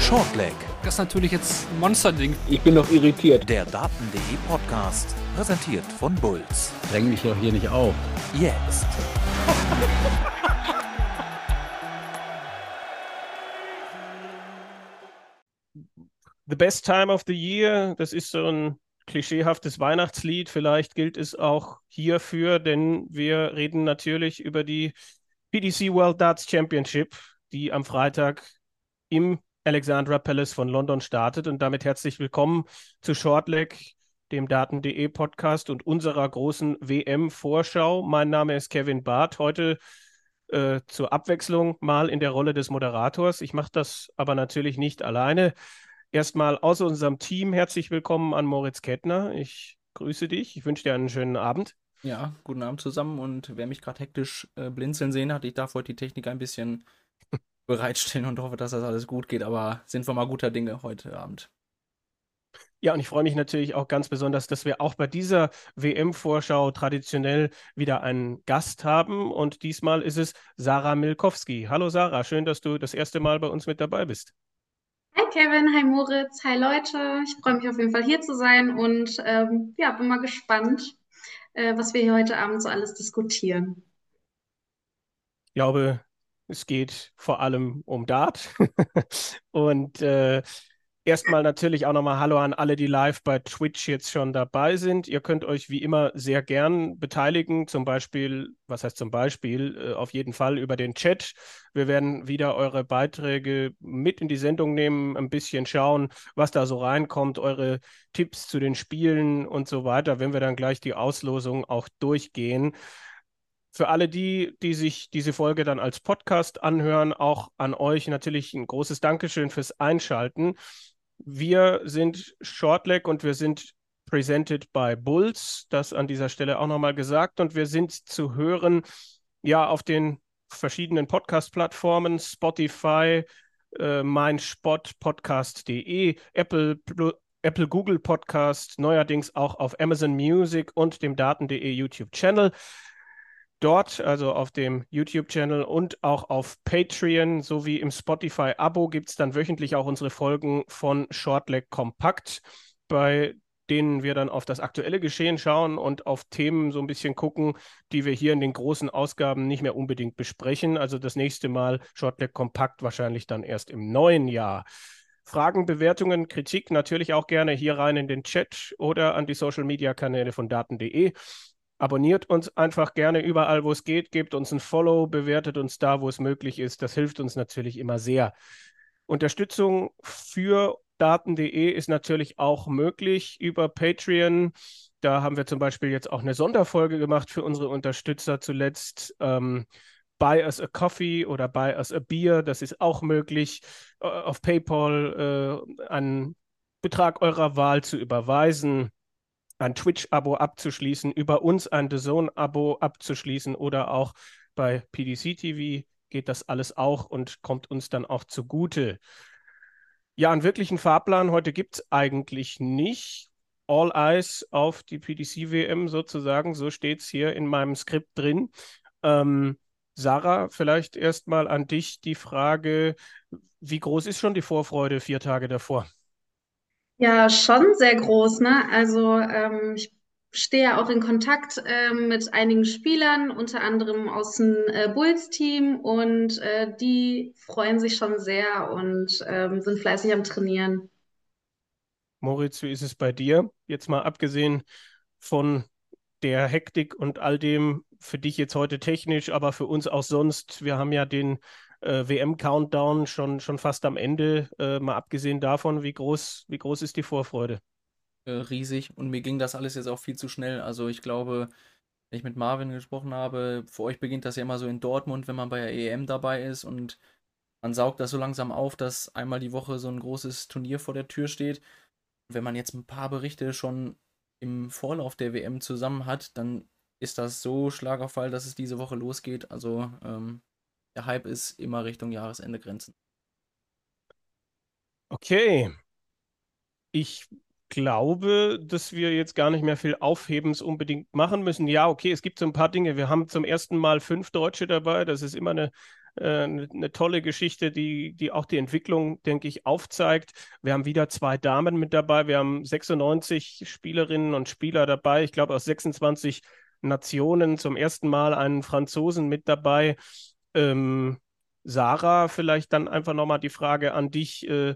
Shortleg. Das ist natürlich jetzt ein Monsterding. Ich bin noch irritiert. Der Daten.de Podcast, präsentiert von Bulls. Dräng mich doch hier nicht auf. Jetzt. The Best Time of the Year, das ist so ein klischeehaftes Weihnachtslied. Vielleicht gilt es auch hierfür, denn wir reden natürlich über die PDC World Darts Championship, die am Freitag im Alexandra Palace von London startet. Und damit herzlich willkommen zu Shortleg, dem Daten.de Podcast und unserer großen WM-Vorschau. Mein Name ist Kevin Barth. Heute äh, zur Abwechslung mal in der Rolle des Moderators. Ich mache das aber natürlich nicht alleine. Erstmal aus unserem Team herzlich willkommen an Moritz Kettner. Ich grüße dich. Ich wünsche dir einen schönen Abend. Ja, guten Abend zusammen. Und wer mich gerade hektisch äh, blinzeln sehen hat, ich darf heute die Technik ein bisschen bereitstellen und hoffe, dass das alles gut geht. Aber sind wir mal guter Dinge heute Abend. Ja, und ich freue mich natürlich auch ganz besonders, dass wir auch bei dieser WM-Vorschau traditionell wieder einen Gast haben. Und diesmal ist es Sarah Milkowski. Hallo Sarah, schön, dass du das erste Mal bei uns mit dabei bist. Hi Kevin, hi Moritz, hi Leute. Ich freue mich auf jeden Fall hier zu sein und ähm, ja, bin mal gespannt, äh, was wir hier heute Abend so alles diskutieren. Ich glaube, es geht vor allem um Dart. und äh, Erstmal natürlich auch nochmal Hallo an alle, die live bei Twitch jetzt schon dabei sind. Ihr könnt euch wie immer sehr gern beteiligen, zum Beispiel, was heißt zum Beispiel, äh, auf jeden Fall über den Chat. Wir werden wieder eure Beiträge mit in die Sendung nehmen, ein bisschen schauen, was da so reinkommt, eure Tipps zu den Spielen und so weiter, wenn wir dann gleich die Auslosung auch durchgehen. Für alle die, die sich diese Folge dann als Podcast anhören, auch an euch natürlich ein großes Dankeschön fürs Einschalten. Wir sind Shortleg und wir sind presented by Bulls. Das an dieser Stelle auch nochmal gesagt. Und wir sind zu hören, ja, auf den verschiedenen Podcast-Plattformen, Spotify, äh, meinsportpodcast.de, Apple, Apple, Google Podcast, neuerdings auch auf Amazon Music und dem Daten.de YouTube-Channel. Dort, also auf dem YouTube-Channel und auch auf Patreon sowie im Spotify-Abo gibt es dann wöchentlich auch unsere Folgen von Shortleg Kompakt, bei denen wir dann auf das aktuelle Geschehen schauen und auf Themen so ein bisschen gucken, die wir hier in den großen Ausgaben nicht mehr unbedingt besprechen. Also das nächste Mal Shortleg Kompakt wahrscheinlich dann erst im neuen Jahr. Fragen, Bewertungen, Kritik natürlich auch gerne hier rein in den Chat oder an die Social-Media-Kanäle von daten.de. Abonniert uns einfach gerne überall, wo es geht, gebt uns ein Follow, bewertet uns da, wo es möglich ist. Das hilft uns natürlich immer sehr. Unterstützung für daten.de ist natürlich auch möglich über Patreon. Da haben wir zum Beispiel jetzt auch eine Sonderfolge gemacht für unsere Unterstützer zuletzt. Ähm, buy us a coffee oder buy us a beer, das ist auch möglich. Äh, auf PayPal äh, einen Betrag eurer Wahl zu überweisen ein Twitch-Abo abzuschließen, über uns ein The Zone-Abo abzuschließen oder auch bei PDC TV geht das alles auch und kommt uns dann auch zugute. Ja, einen wirklichen Fahrplan heute gibt es eigentlich nicht. All Eyes auf die PDC-WM sozusagen, so steht es hier in meinem Skript drin. Ähm, Sarah, vielleicht erstmal an dich die Frage, wie groß ist schon die Vorfreude vier Tage davor? Ja, schon sehr groß, ne? Also ähm, ich stehe ja auch in Kontakt ähm, mit einigen Spielern, unter anderem aus dem äh, Bulls-Team und äh, die freuen sich schon sehr und ähm, sind fleißig am Trainieren. Moritz, wie ist es bei dir? Jetzt mal abgesehen von der Hektik und all dem, für dich jetzt heute technisch, aber für uns auch sonst. Wir haben ja den äh, WM-Countdown schon, schon fast am Ende. Äh, mal abgesehen davon, wie groß, wie groß ist die Vorfreude? Äh, riesig und mir ging das alles jetzt auch viel zu schnell. Also ich glaube, wenn ich mit Marvin gesprochen habe, für euch beginnt das ja immer so in Dortmund, wenn man bei der EM dabei ist und man saugt das so langsam auf, dass einmal die Woche so ein großes Turnier vor der Tür steht. Wenn man jetzt ein paar Berichte schon im Vorlauf der WM zusammen hat, dann ist das so Schlag auf Fall, dass es diese Woche losgeht. Also ähm, der Hype ist immer Richtung Jahresende Grenzen. Okay. Ich glaube, dass wir jetzt gar nicht mehr viel Aufhebens unbedingt machen müssen. Ja, okay, es gibt so ein paar Dinge. Wir haben zum ersten Mal fünf Deutsche dabei. Das ist immer eine, Äh, eine, eine tolle Geschichte, die, die auch die Entwicklung, denke ich, aufzeigt. Wir haben wieder zwei Damen mit dabei. Wir haben 96 Spielerinnen und Spieler dabei. Ich glaube, aus 26 Nationen zum ersten Mal einen Franzosen mit dabei. Ähm, Sarah, vielleicht dann einfach nochmal die Frage an dich, äh,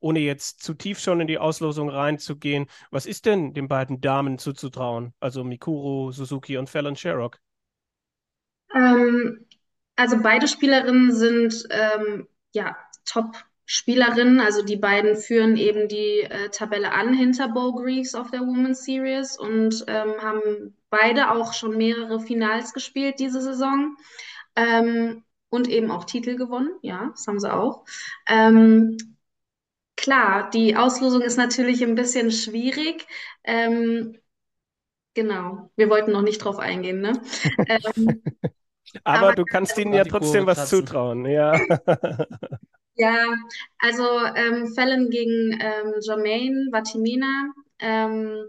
ohne jetzt zu tief schon in die Auslosung reinzugehen. Was ist denn den beiden Damen zuzutrauen? Also Mikuru Suzuki und Fallon Sherrock. Ähm, also beide Spielerinnen sind ähm, ja Top-Spielerinnen. Also die beiden führen eben die äh, Tabelle an hinter Bo Greaves auf der Women's Series und ähm, haben beide auch schon mehrere Finals gespielt diese Saison. Ähm, und eben auch Titel gewonnen, ja, das haben sie auch. Ähm, klar, die Auslosung ist natürlich ein bisschen schwierig. Ähm, genau, wir wollten noch nicht drauf eingehen, ne? ähm, aber, aber, du kannst ihnen ja trotzdem was zutrauen, ja. ja, also ähm, Fallon gegen ähm, Jermaine Vatimina. Ähm,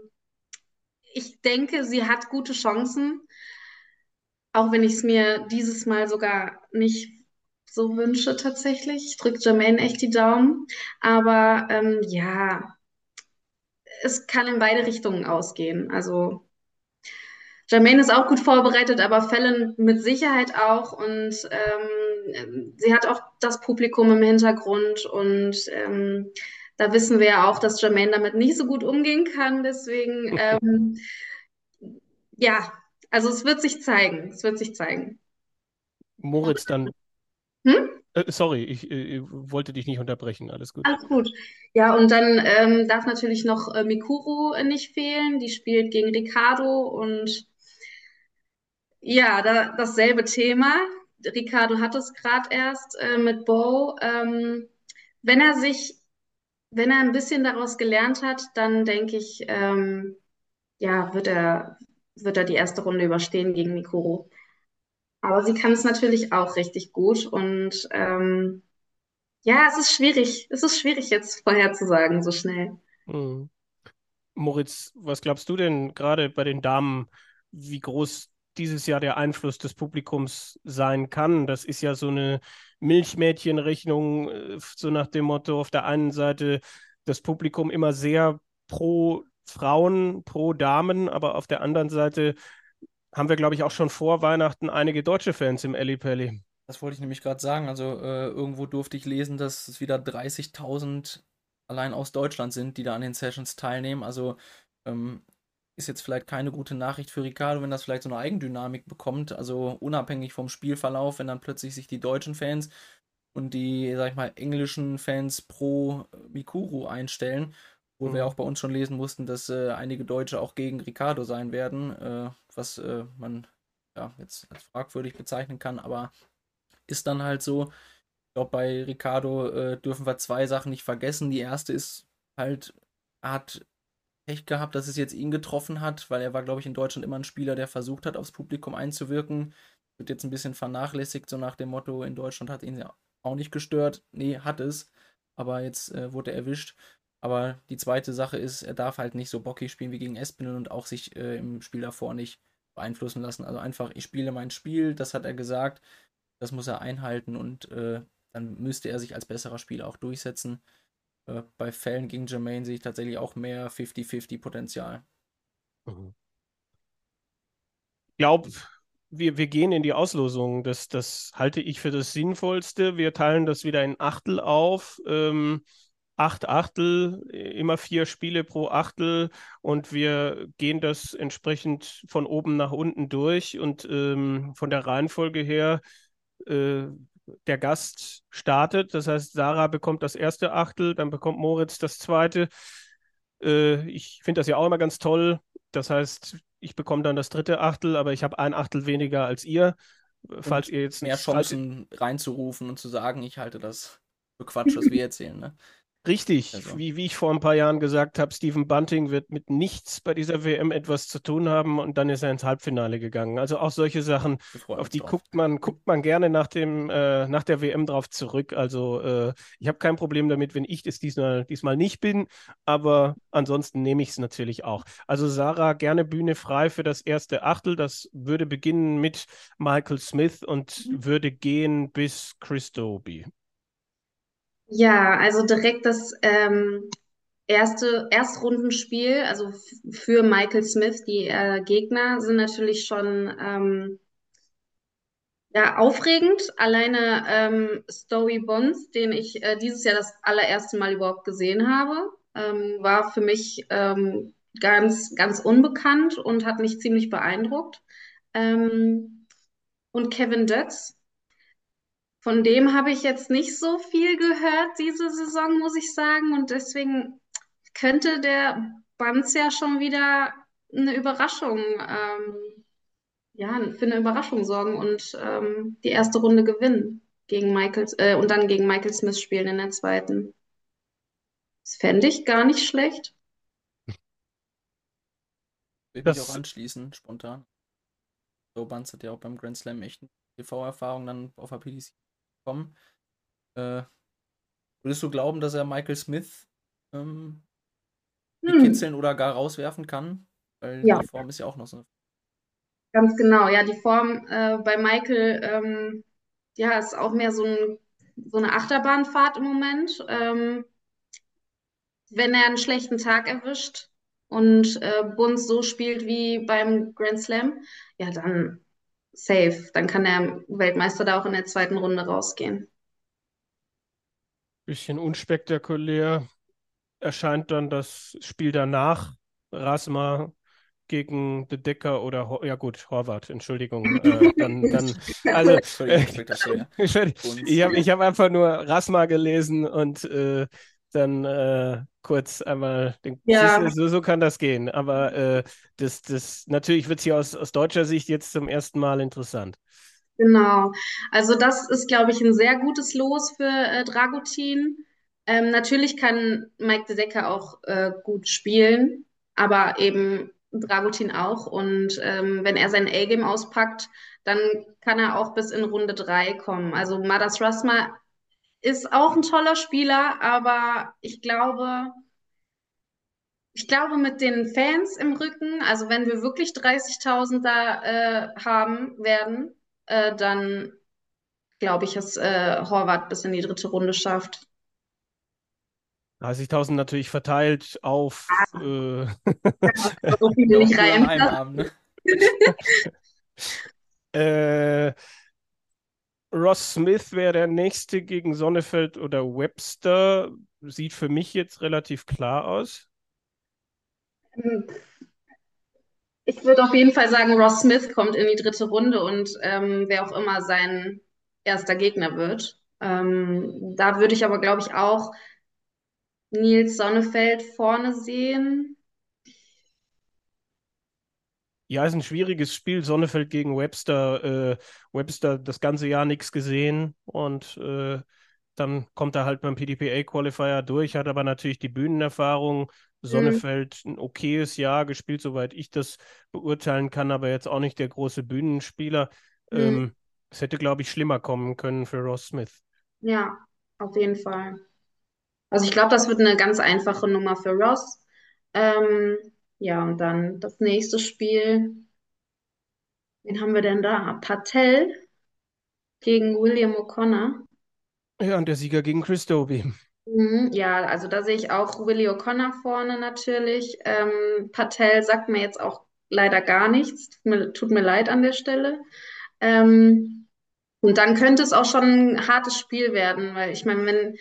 ich denke, sie hat gute Chancen. Auch wenn ich es mir dieses Mal sogar nicht so wünsche tatsächlich. Ich drücke Jermaine echt die Daumen. Aber ähm, ja, es kann in beide Richtungen ausgehen. Also Jermaine ist auch gut vorbereitet, aber Fallon mit Sicherheit auch. Und ähm, sie hat auch das Publikum im Hintergrund. Und ähm, da wissen wir ja auch, dass Jermaine damit nicht so gut umgehen kann. Deswegen, ähm, ja, also es wird sich zeigen. Es wird sich zeigen. Moritz, dann. Hm? Äh, sorry, ich äh, wollte dich nicht unterbrechen. Alles gut. Alles gut. Ja, und dann ähm, darf natürlich noch äh, Mikuru nicht fehlen. Die spielt gegen Ricardo und ja, da, dasselbe Thema. Ricardo hat es gerade erst äh, mit Bo. Ähm, wenn er sich, wenn er ein bisschen daraus gelernt hat, dann denke ich, ähm, ja, wird er, wird er die erste Runde überstehen gegen Mikuru. Aber sie kann es natürlich auch richtig gut und ähm, ja, es ist schwierig. Es ist schwierig jetzt vorherzusagen so schnell. Mhm. Moritz, was glaubst du denn gerade bei den Damen, wie groß dieses Jahr der Einfluss des Publikums sein kann? Das ist ja so eine Milchmädchenrechnung, äh, so nach dem Motto, auf der einen Seite das Publikum immer sehr pro Frauen pro Damen, aber auf der anderen Seite haben wir, glaube ich, auch schon vor Weihnachten einige deutsche Fans im Elli Pelli. Das wollte ich nämlich gerade sagen. Also äh, irgendwo durfte ich lesen, dass es wieder 30.000 allein aus Deutschland sind, die da an den Sessions teilnehmen. Also ähm, ist jetzt vielleicht keine gute Nachricht für Ricardo, wenn das vielleicht so eine Eigendynamik bekommt. Also unabhängig vom Spielverlauf, wenn dann plötzlich sich die deutschen Fans und die, sag ich mal, englischen Fans pro Mikuru einstellen wo mhm. wir auch bei uns schon lesen mussten, dass äh, einige Deutsche auch gegen Ricardo sein werden, äh, was äh, man ja jetzt als fragwürdig bezeichnen kann, aber ist dann halt so. Ich glaube, bei Ricardo äh, dürfen wir zwei Sachen nicht vergessen. Die erste ist halt, er hat Pech gehabt, dass es jetzt ihn getroffen hat, weil er war, glaube ich, in Deutschland immer ein Spieler, der versucht hat, aufs Publikum einzuwirken. Wird jetzt ein bisschen vernachlässigt, so nach dem Motto, in Deutschland hat ihn ja auch nicht gestört. Nee, hat es. Aber jetzt äh, wurde er erwischt. Aber die zweite Sache ist, er darf halt nicht so bockig spielen wie gegen Espinel und auch sich äh, im Spiel davor nicht beeinflussen lassen. Also einfach, ich spiele mein Spiel, das hat er gesagt, das muss er einhalten und äh, dann müsste er sich als besserer Spieler auch durchsetzen. Äh, bei Fällen gegen Jermaine sehe ich tatsächlich auch mehr 50-50 Potenzial. Mhm. Ich glaube, wir, wir gehen in die Auslosung. Das, das halte ich für das Sinnvollste. Wir teilen das wieder in Achtel auf. Ähm, acht Achtel, immer vier Spiele pro Achtel und wir gehen das entsprechend von oben nach unten durch und ähm, von der Reihenfolge her äh, der Gast startet. Das heißt, Sarah bekommt das erste Achtel, dann bekommt Moritz das zweite. Äh, ich finde das ja auch immer ganz toll. Das heißt, ich bekomme dann das dritte Achtel, aber ich habe ein Achtel weniger als ihr. Falls und ihr jetzt mehr Chancen reinzurufen und zu sagen, ich halte das für Quatsch, was wir erzählen. Ne? Richtig, Also. wie, wie ich vor ein paar Jahren gesagt habe, Stephen Bunting wird mit nichts bei dieser WM etwas zu tun haben und dann ist er ins Halbfinale gegangen. Also auch solche Sachen, auf die drauf. guckt man, guckt man gerne nach dem, äh, nach der WM drauf zurück. Also äh, ich habe kein Problem damit, wenn ich das diesmal, diesmal nicht bin, aber ansonsten nehme ich es natürlich auch. Also Sarah, gerne Bühne frei für das erste Achtel. Das würde beginnen mit Michael Smith und würde gehen bis Chris Doby. Ja, also direkt das ähm, erste Erstrundenspiel, also für Michael Smith, die äh, Gegner sind natürlich schon ähm, ja, aufregend. Alleine ähm, Story Bonds, den ich äh, dieses Jahr das allererste Mal überhaupt gesehen habe, ähm, war für mich ähm, ganz, ganz unbekannt und hat mich ziemlich beeindruckt. Ähm, und Kevin Dutz. Von dem habe ich jetzt nicht so viel gehört diese Saison, muss ich sagen. Und deswegen könnte der Banz ja schon wieder eine Überraschung, ähm, ja, für eine Überraschung sorgen und ähm, die erste Runde gewinnen gegen Michael, äh, und dann gegen Michael Smith spielen in der zweiten. Das fände ich gar nicht schlecht. Will mich Das- auch anschließen, spontan. So, Banz hat ja auch beim Grand Slam echt eine TV-Erfahrung dann auf der PDC bekommen. Äh, würdest du glauben, dass er Michael Smith ähm, Hm, kitzeln oder gar rauswerfen kann? Weil Ja. die Form ist ja auch noch so. ganz genau. Ja, die Form äh, bei Michael, ähm, ja, ist auch mehr so ein, so eine Achterbahnfahrt im Moment. Ähm, wenn er einen schlechten Tag erwischt und äh, Bunz so spielt wie beim Grand Slam, ja, dann safe. Dann kann der Weltmeister da auch in der zweiten Runde rausgehen. Bisschen unspektakulär erscheint dann das Spiel danach. Rasma gegen De Decker oder, Ho ja gut, Horvath, Entschuldigung. Äh, dann, dann, also, äh, ich ich habe ich hab einfach nur Rasma gelesen und äh, dann äh, kurz einmal den, Ja. Siehst so, so kann das gehen. Aber äh, das, das, natürlich wird es hier aus, aus deutscher Sicht jetzt zum ersten Mal interessant. Genau. Also das ist, glaube ich, ein sehr gutes Los für äh, Dragutin. Ähm, natürlich kann Mike de Decker auch äh, gut spielen, aber eben Dragutin auch. Und ähm, wenn er sein A-Game auspackt, dann kann er auch bis in Runde drei kommen. Also Madas Rasma ist auch ein toller Spieler, aber ich glaube, ich glaube, mit den Fans im Rücken, also wenn wir wirklich 30.000 da äh, haben werden, äh, dann glaube ich, dass äh, Horvath bis in die dritte Runde schafft. 30.000 natürlich verteilt auf äh, So viele nicht rein. Abend, ne? Äh, Ross Smith wäre der nächste gegen Sonnefeld oder Webster. Sieht für mich jetzt relativ klar aus. Ich würde auf jeden Fall sagen, Ross Smith kommt in die dritte Runde und ähm, wer auch immer sein erster Gegner wird. Ähm, da würde ich aber, glaube ich, auch Nils Sonnefeld vorne sehen. Ja, ist ein schwieriges Spiel. Sonnefeld gegen Webster. Äh, Webster das ganze Jahr nichts gesehen und äh, dann kommt er halt beim PDPA-Qualifier durch, hat aber natürlich die Bühnenerfahrung. Sonnefeld ein okayes Jahr gespielt, soweit ich das beurteilen kann, aber jetzt auch nicht der große Bühnenspieler. Mhm. Ähm, es hätte, glaube ich, schlimmer kommen können für Ross Smith. Ja, auf jeden Fall. Also ich glaube, das wird eine ganz einfache Nummer für Ross. Ähm, ja, und dann das nächste Spiel. Wen haben wir denn da? Patel gegen William O'Connor. Ja, und der Sieger gegen Chris Doby. Mhm, ja, also da sehe ich auch Willie O'Connor vorne natürlich. Ähm, Patel sagt mir jetzt auch leider gar nichts. Tut mir, tut mir leid an der Stelle. Ähm, und dann könnte es auch schon ein hartes Spiel werden, weil ich meine, wenn,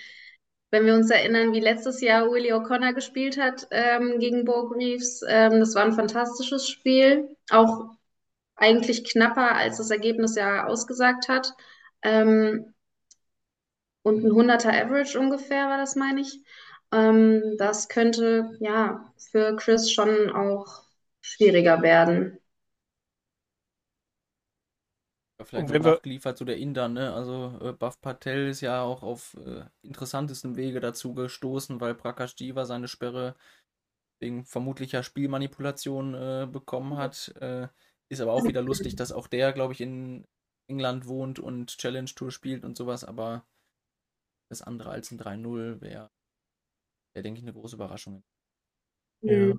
wenn wir uns erinnern, wie letztes Jahr Willie O'Connor gespielt hat ähm, gegen Bo Greaves, ähm, das war ein fantastisches Spiel. Auch eigentlich knapper, als das Ergebnis ja ausgesagt hat. Ähm, und ein 100er Average ungefähr war das, meine ich. Ähm, das könnte ja für Chris schon auch schwieriger werden. Vielleicht wenn noch wir- nachgeliefert, so der Inder, ne? Also äh, Bhav Patel ist ja auch auf äh, interessantestem Wege dazu gestoßen, weil Prakash Jiva seine Sperre wegen vermutlicher Spielmanipulation äh, bekommen hat. Äh, ist aber auch wieder lustig, dass auch der, glaube ich, in England wohnt und Challenge Tour spielt und sowas, aber das andere als ein 3-0 wäre, wär, denke ich, eine große Überraschung. Ja.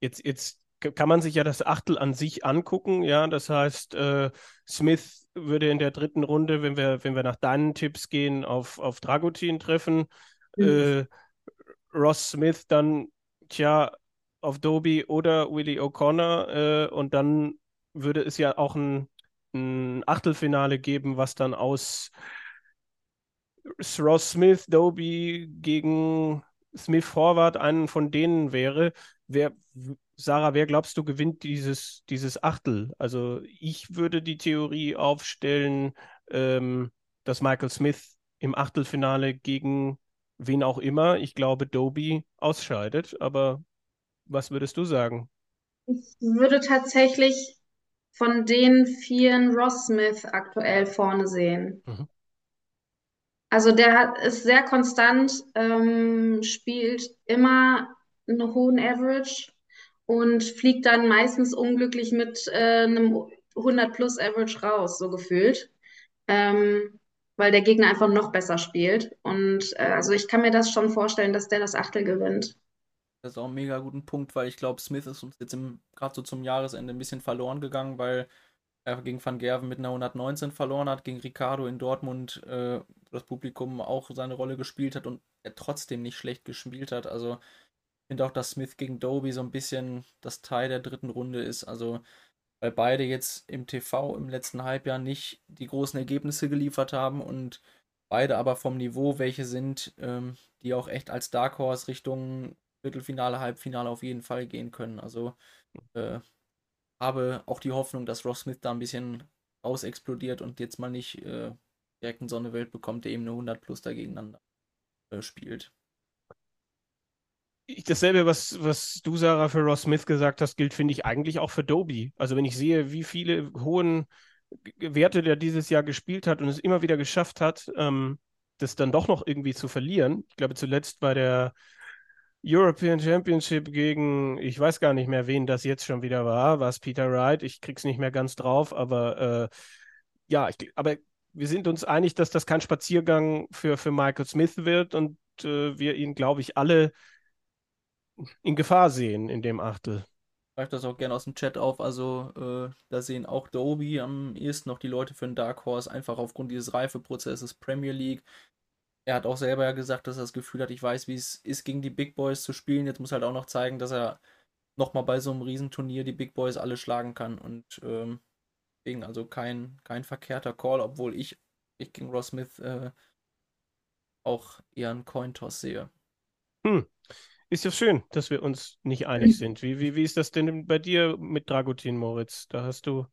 Jetzt, jetzt kann man sich ja das Achtel an sich angucken, ja. Das heißt, äh, Smith würde in der dritten Runde, wenn wir, wenn wir nach deinen Tipps gehen, auf, auf Dragutin treffen. Mhm. Äh, Ross Smith dann, tja, auf Doby oder Willie O'Connor. Äh, und dann würde es ja auch ein, ein Achtelfinale geben, was dann aus Ross Smith, Doby gegen Smith Forward einen von denen wäre. Wer, Sarah, wer glaubst du gewinnt dieses, dieses Achtel? Also ich würde die Theorie aufstellen, ähm, dass Michael Smith im Achtelfinale gegen wen auch immer, ich glaube, Doby ausscheidet. Aber was würdest du sagen? Ich würde tatsächlich von den vieren Ross Smith aktuell vorne sehen. Mhm. Also der hat, ist sehr konstant, ähm, spielt immer einen hohen Average und fliegt dann meistens unglücklich mit äh, einem 100 plus Average raus, so gefühlt. Ähm, weil der Gegner einfach noch besser spielt. Und äh, also ich kann mir das schon vorstellen, dass der das Achtel gewinnt. Das ist auch ein mega guten Punkt, weil ich glaube, Smith ist uns jetzt gerade so zum Jahresende ein bisschen verloren gegangen, weil er gegen Van Gerven mit einer 119 verloren hat, gegen Ricardo in Dortmund, äh, das Publikum auch seine Rolle gespielt hat und er trotzdem nicht schlecht gespielt hat. Also finde auch, dass Smith gegen Doby so ein bisschen das Teil der dritten Runde ist. Also weil beide jetzt im TV im letzten Halbjahr nicht die großen Ergebnisse geliefert haben und beide aber vom Niveau welche sind, ähm, die auch echt als Dark Horse Richtung Viertelfinale, Halbfinale auf jeden Fall gehen können. Also äh, habe auch die Hoffnung, dass Ross Smith da ein bisschen ausexplodiert und jetzt mal nicht äh, direkt einen Sonnewelt bekommt, der eben eine 100 plus da gegeneinander äh, spielt. Dasselbe, was, was du, Sarah, für Ross Smith gesagt hast, gilt, finde ich, eigentlich auch für Doby. Also wenn ich sehe, wie viele hohen Werte der dieses Jahr gespielt hat und es immer wieder geschafft hat, ähm, das dann doch noch irgendwie zu verlieren. Ich glaube, zuletzt bei der European Championship gegen, ich weiß gar nicht mehr, wen das jetzt schon wieder war, war es Peter Wright, ich krieg's nicht mehr ganz drauf, aber äh, ja, ich, aber wir sind uns einig, dass das kein Spaziergang für, für Michael Smith wird und äh, wir ihn, glaube ich, alle in Gefahr sehen in dem Achtel. Greift das auch gerne aus dem Chat auf. Also, äh, da sehen auch Doby am ehesten noch die Leute für einen Dark Horse, einfach aufgrund dieses Reifeprozesses Premier League. Er hat auch selber ja gesagt, dass er das Gefühl hat, ich weiß, wie es ist, gegen die Big Boys zu spielen. Jetzt muss halt auch noch zeigen, dass er nochmal bei so einem Riesenturnier die Big Boys alle schlagen kann. Und ähm, deswegen also kein, kein verkehrter Call, obwohl ich, ich gegen Ross Smith äh, auch eher einen Cointoss sehe. Hm. Ist ja schön, dass wir uns nicht einig sind. Wie, wie, wie ist das denn bei dir mit Dragutin, Moritz? Da hast du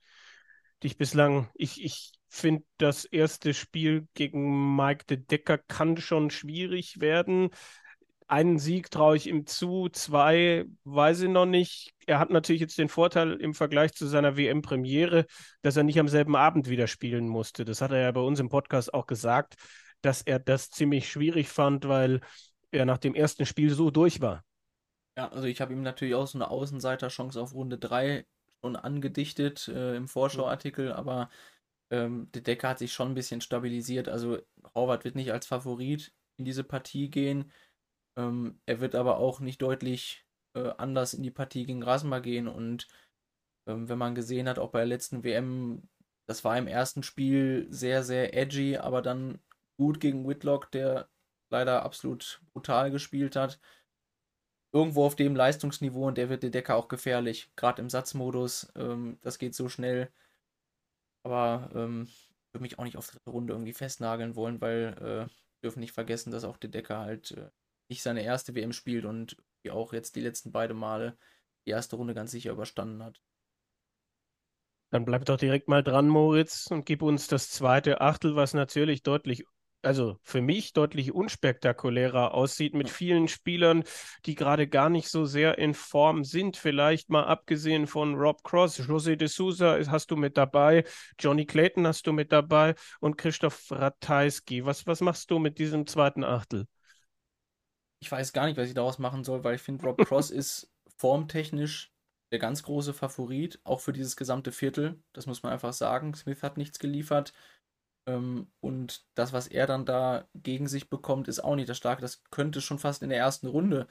dich bislang, ich, ich finde, das erste Spiel gegen Mike de Decker kann schon schwierig werden. Einen Sieg traue ich ihm zu, zwei weiß ich noch nicht. Er hat natürlich jetzt den Vorteil im Vergleich zu seiner WM-Premiere, dass er nicht am selben Abend wieder spielen musste. Das hat er ja bei uns im Podcast auch gesagt, dass er das ziemlich schwierig fand, weil er nach dem ersten Spiel so durch war. Ja, also ich habe ihm natürlich auch so eine Außenseiterchance auf Runde 3 schon angedichtet äh, im Vorschauartikel, aber ähm, der Decker hat sich schon ein bisschen stabilisiert. Also Horvath wird nicht als Favorit in diese Partie gehen. Ähm, er wird aber auch nicht deutlich äh, anders in die Partie gegen Rasma gehen. Und ähm, wenn man gesehen hat, auch bei der letzten WM, das war im ersten Spiel sehr, sehr edgy, aber dann gut gegen Whitlock, der leider absolut brutal gespielt hat. Irgendwo auf dem Leistungsniveau und der wird der Decker auch gefährlich, gerade im Satzmodus. Ähm, das geht so schnell. Aber ähm, ich würde mich auch nicht auf dritte Runde irgendwie festnageln wollen, weil äh, dürfen nicht vergessen, dass auch der Decker halt äh, nicht seine erste WM spielt und wie auch jetzt die letzten beiden Male die erste Runde ganz sicher überstanden hat. Dann bleib doch direkt mal dran, Moritz, und gib uns das zweite Achtel, was natürlich deutlich also für mich deutlich unspektakulärer aussieht, mit vielen Spielern, die gerade gar nicht so sehr in Form sind. Vielleicht mal abgesehen von Rob Cross, José de Souza hast du mit dabei, Johnny Clayton hast du mit dabei und Christoph Ratajski. Was, was machst du mit diesem zweiten Achtel? Ich weiß gar nicht, was ich daraus machen soll, weil ich finde, Rob Cross ist formtechnisch der ganz große Favorit, auch für dieses gesamte Viertel. Das muss man einfach sagen. Smith hat nichts geliefert. Ähm, und das, was er dann da gegen sich bekommt, ist auch nicht das Starke. Das könnte schon fast in der ersten Runde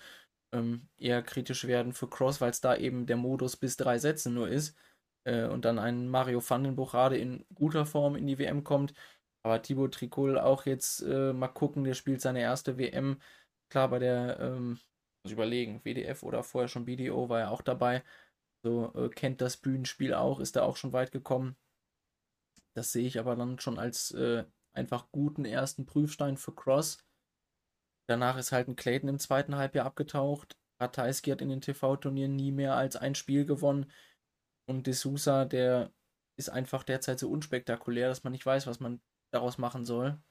ähm, eher kritisch werden für Cross, weil es da eben der Modus bis drei Sätze nur ist. Äh, und dann ein Mario van den Buchade in guter Form in die WM kommt. Aber Thibaut Tricol auch jetzt äh, mal gucken, der spielt seine erste WM. Klar, bei der, ähm, muss ich überlegen, WDF oder vorher schon BDO war er auch dabei. So äh, kennt das Bühnenspiel auch, ist da auch schon weit gekommen. Das sehe ich aber dann schon als äh, einfach guten ersten Prüfstein für Cross. Danach ist halt ein Clayton im zweiten Halbjahr abgetaucht. Ratajski hat in den TV-Turnieren nie mehr als ein Spiel gewonnen. Und De Sousa, der ist einfach derzeit so unspektakulär, dass man nicht weiß, was man daraus machen soll.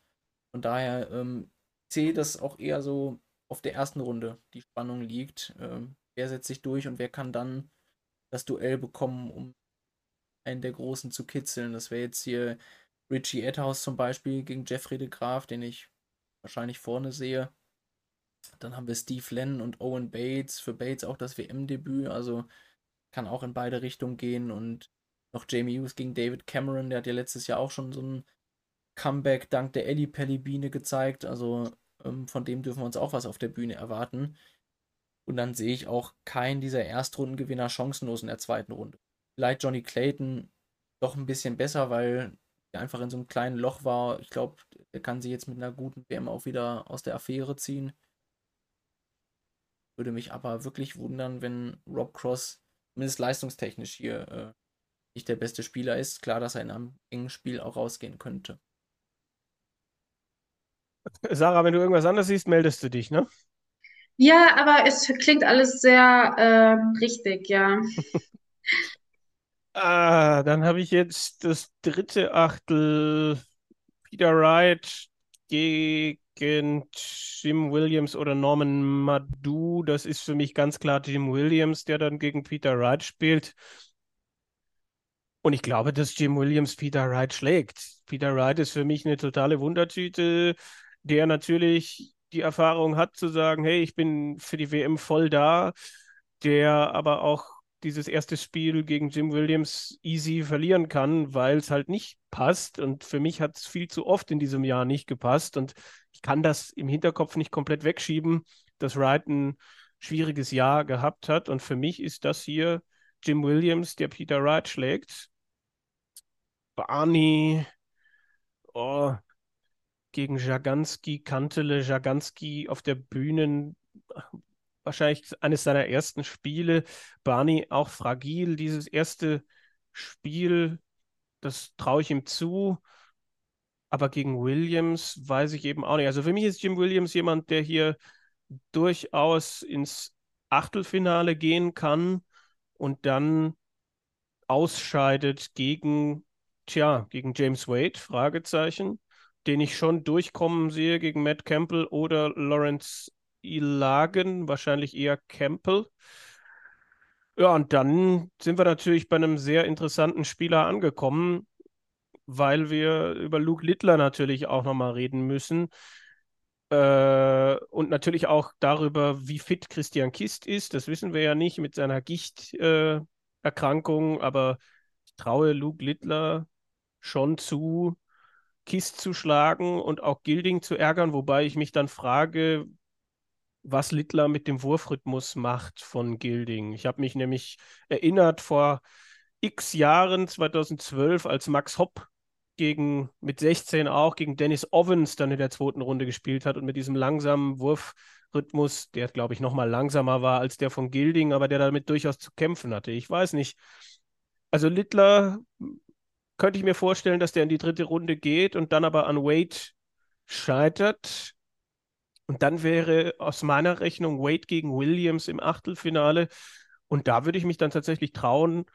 Von daher ähm, sehe das auch eher so auf der ersten Runde die Spannung liegt. Ähm, wer setzt sich durch und wer kann dann das Duell bekommen, um einen der Großen zu kitzeln. Das wäre jetzt hier Richie Edhouse zum Beispiel gegen Jeffrey de Graaf, den ich wahrscheinlich vorne sehe. Dann haben wir Steve Lennon und Owen Bates. Für Bates auch das WM-Debüt, also kann auch in beide Richtungen gehen. Und noch Jamie Hughes gegen David Cameron, der hat ja letztes Jahr auch schon so ein Comeback dank der Eddie Pelly Biene gezeigt. Also ähm, von dem dürfen wir uns auch was auf der Bühne erwarten. Und dann sehe ich auch keinen dieser Erstrundengewinner chancenlos in der zweiten Runde vielleicht Johnny Clayton doch ein bisschen besser, weil er einfach in so einem kleinen Loch war. Ich glaube, er kann sie jetzt mit einer guten WM auch wieder aus der Affäre ziehen. Würde mich aber wirklich wundern, wenn Rob Cross zumindest leistungstechnisch hier äh, nicht der beste Spieler ist. Klar, dass er in einem engen Spiel auch rausgehen könnte. Sarah, wenn du irgendwas anderes siehst, meldest du dich, ne? Ja, aber es klingt alles sehr äh, richtig, ja. Ah, dann habe ich jetzt das dritte Achtel Peter Wright gegen Jim Williams oder Norman Madu. Das ist für mich ganz klar Jim Williams, der dann gegen Peter Wright spielt. Und ich glaube, dass Jim Williams Peter Wright schlägt. Peter Wright ist für mich eine totale Wundertüte, der natürlich die Erfahrung hat zu sagen, hey, ich bin für die WM voll da, der aber auch dieses erste Spiel gegen Jim Williams easy verlieren kann, weil es halt nicht passt. Und für mich hat es viel zu oft in diesem Jahr nicht gepasst. Und ich kann das im Hinterkopf nicht komplett wegschieben, dass Wright ein schwieriges Jahr gehabt hat. Und für mich ist das hier Jim Williams, der Peter Wright schlägt. Barney, oh, gegen Jaganski, Kantele, Jaganski auf der Bühne wahrscheinlich eines seiner ersten Spiele. Barney auch fragil, dieses erste Spiel, das traue ich ihm zu. Aber gegen Williams weiß ich eben auch nicht. Also für mich ist Jim Williams jemand, der hier durchaus ins Achtelfinale gehen kann und dann ausscheidet gegen, tja, gegen James Wade, Fragezeichen, den ich schon durchkommen sehe gegen Matt Campbell oder Lawrence Ilagen, wahrscheinlich eher Campbell. Ja, und dann sind wir natürlich bei einem sehr interessanten Spieler angekommen, weil wir über Luke Littler natürlich auch nochmal reden müssen. Äh, und natürlich auch darüber, wie fit Christian Kist ist. Das wissen wir ja nicht mit seiner Gichterkrankung, äh, aber ich traue Luke Littler schon zu, Kist zu schlagen und auch Gilding zu ärgern, wobei ich mich dann frage, was Littler mit dem Wurfrhythmus macht von Gilding. Ich habe mich nämlich erinnert vor x Jahren, 2012, als Max Hopp gegen, mit 16 auch, gegen Dennis Ovens dann in der zweiten Runde gespielt hat und mit diesem langsamen Wurfrhythmus, der glaube ich nochmal langsamer war als der von Gilding, aber der damit durchaus zu kämpfen hatte. Ich weiß nicht. Also Littler könnte ich mir vorstellen, dass der in die dritte Runde geht und dann aber an Wade scheitert. Und dann wäre aus meiner Rechnung Wade gegen Williams im Achtelfinale. Und da würde ich mich dann tatsächlich trauen,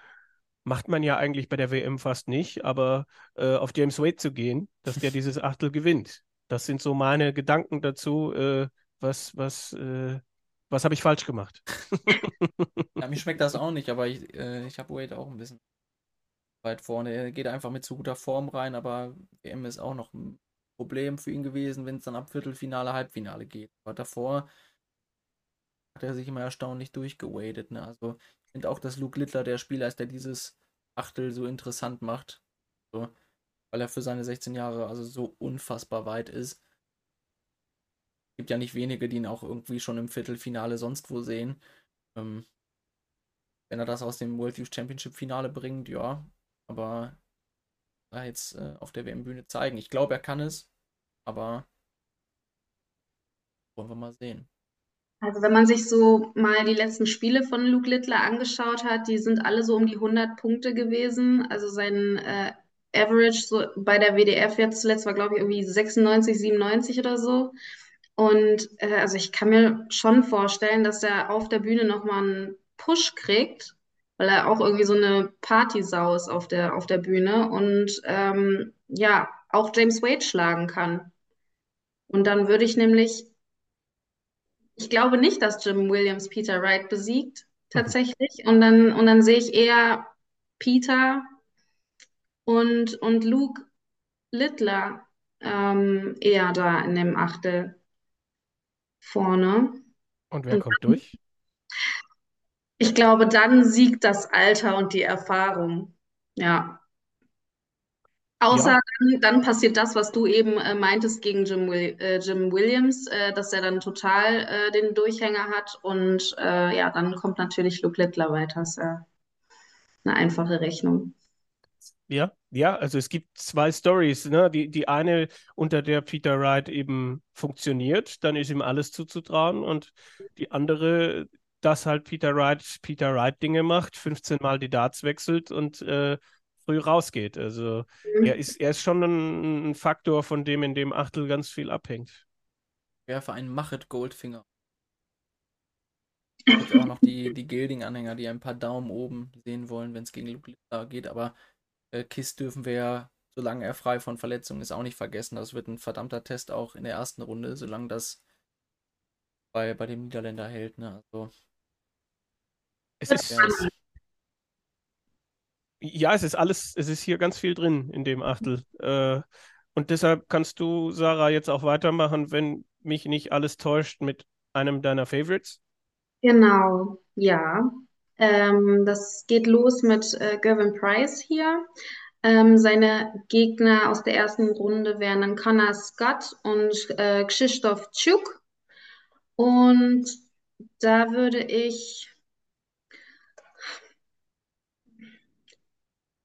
macht man ja eigentlich bei der WM fast nicht, aber äh, auf James Wade zu gehen, dass der dieses Achtel gewinnt. Das sind so meine Gedanken dazu. Äh, was, was, äh, was habe ich falsch gemacht? ja, mir schmeckt das auch nicht, aber ich, äh, ich habe Wade auch ein bisschen weit vorne. Er geht einfach mit zu guter Form rein, aber WM ist auch noch Problem für ihn gewesen, wenn es dann ab Viertelfinale, Halbfinale geht. Aber davor hat er sich immer erstaunlich durchgewadet. Ne? Also ich finde auch, dass Luke Littler der Spieler ist, der dieses Achtel so interessant macht. So, weil er für seine 16 Jahre also so unfassbar weit ist. Gibt ja nicht wenige, die ihn auch irgendwie schon im Viertelfinale sonst wo sehen. Ähm, wenn er das aus dem World Youth Championship Finale bringt, ja, aber da jetzt äh, auf der WM-Bühne zeigen. Ich glaube, er kann es, aber wollen wir mal sehen. Also wenn man sich so mal die letzten Spiele von Luke Littler angeschaut hat, die sind alle so um die 100 Punkte gewesen. Also sein äh, Average so bei der WDF jetzt zuletzt war, glaube ich, irgendwie 96, 97 oder so. Und äh, also ich kann mir schon vorstellen, dass er auf der Bühne nochmal einen Push kriegt, weil er auch irgendwie so eine Partysau ist auf der, auf der Bühne und ähm, ja, auch James Wade schlagen kann. Und dann würde ich nämlich, ich glaube nicht, dass Jim Williams Peter Wright besiegt, tatsächlich. Und dann, und dann sehe ich eher Peter und, und Luke Littler ähm, eher da in dem Achtel vorne. Und wer und kommt durch? Ich glaube, dann siegt das Alter und die Erfahrung. Ja. Außer ja. Dann, dann, passiert das, was du eben äh, meintest gegen Jim, äh, Jim Williams, äh, dass er dann total äh, den Durchhänger hat. Und äh, ja, dann kommt natürlich Luke Littler weiter. Das ist ja eine einfache Rechnung. Ja, ja, also es gibt zwei Stories. Ne? Die, die eine, unter der Peter Wright eben funktioniert, dann ist ihm alles zuzutrauen. Und die andere, dass halt Peter Wright Peter Wright Dinge macht, 15 Mal die Darts wechselt und äh, früh rausgeht. Also mhm. er ist, er ist schon ein, ein, Faktor, von dem in dem Achtel ganz viel abhängt. Werfe einen Machet Goldfinger. Es gibt auch noch die, die Gilding-Anhänger, die ein paar Daumen oben sehen wollen, wenn es gegen Luke geht, aber äh, Kiss dürfen wir ja, solange er frei von Verletzungen ist, auch nicht vergessen. Das wird ein verdammter Test auch in der ersten Runde, solange das bei, bei dem Niederländer hält. Ne? Also, es ist, ja, es, ja, es ist alles, es ist hier ganz viel drin in dem Achtel. Äh, und deshalb kannst du, Sarah, jetzt auch weitermachen, wenn mich nicht alles täuscht, mit einem deiner Favorites. Genau, ja. Ähm, das geht los mit äh, Gervin Price hier. Ähm, seine Gegner aus der ersten Runde wären dann Connor Scott und äh, Krzysztof Tschuk. Und da würde ich.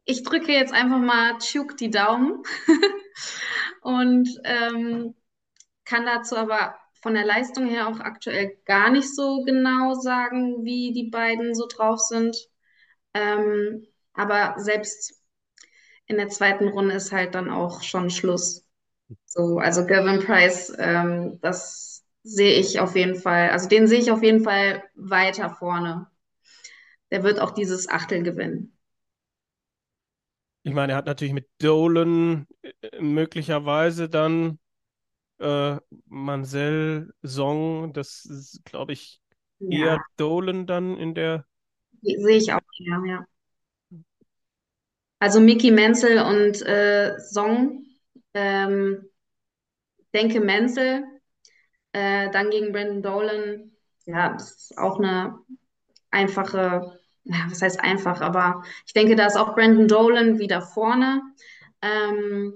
Ich drücke jetzt einfach mal Tschuk die Daumen und ähm, kann dazu aber von der Leistung her auch aktuell gar nicht so genau sagen, wie die beiden so drauf sind. Ähm, aber selbst in der zweiten Runde ist halt dann auch schon Schluss. So, also Gavin Price, ähm, das sehe ich auf jeden Fall, also den sehe ich auf jeden Fall weiter vorne. Der wird auch dieses Achtel gewinnen. Ich meine, er hat natürlich mit Dolan äh, möglicherweise dann äh, Mansell Song, das ist, glaube ich, eher ja. Dolan dann in der. Sehe ich auch eher, ja. Also Mickey Menzel und äh, Song. Ähm, denke Menzel. Äh, dann gegen Brandon Dolan. Ja, das ist auch eine einfache, ja, was heißt einfach, aber ich denke, da ist auch Brandon Dolan wieder vorne. Ähm,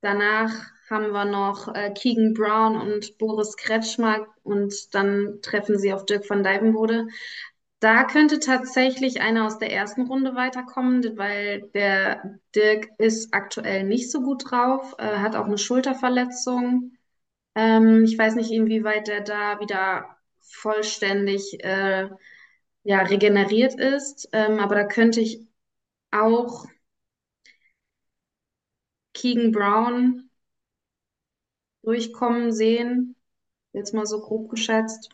danach haben wir noch äh, Keegan Brown und Boris Kretschmer und dann treffen sie auf Dirk van Dijvenbode. Da könnte tatsächlich einer aus der ersten Runde weiterkommen, weil der Dirk ist aktuell nicht so gut drauf, äh, hat auch eine Schulterverletzung. Ähm, ich weiß nicht, inwieweit er da wieder vollständig äh, ja, regeneriert ist, ähm, aber da könnte ich auch Keegan Brown durchkommen sehen. Jetzt mal so grob geschätzt.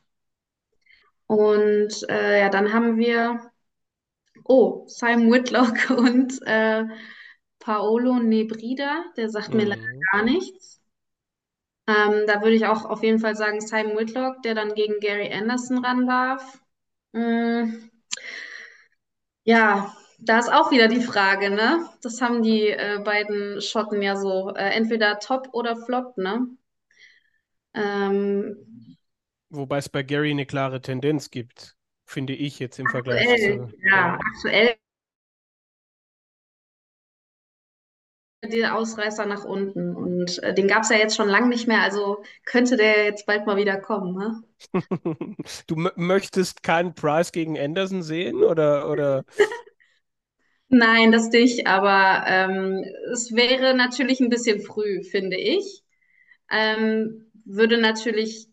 Und äh, ja, dann haben wir, oh, Simon Whitlock und äh, Paolo Nebrida, der sagt mhm. mir leider gar nichts. Ähm, da würde ich auch auf jeden Fall sagen, Simon Whitlock, der dann gegen Gary Anderson ran darf. Mm, ja, da ist auch wieder die Frage, ne? Das haben die äh, beiden Schotten ja so, äh, entweder Top oder Flop, ne? Ähm, Wobei es bei Gary eine klare Tendenz gibt, finde ich jetzt im Vergleich aktuell, zu. ja, aktuell der Ausreißer nach unten. Und äh, den gab es ja jetzt schon lange nicht mehr, also könnte der jetzt bald mal wieder kommen. Ne? Du möchtest keinen Price gegen Anderson sehen oder, oder Nein, das nicht, aber ähm, es wäre natürlich ein bisschen früh, finde ich. Ähm, würde natürlich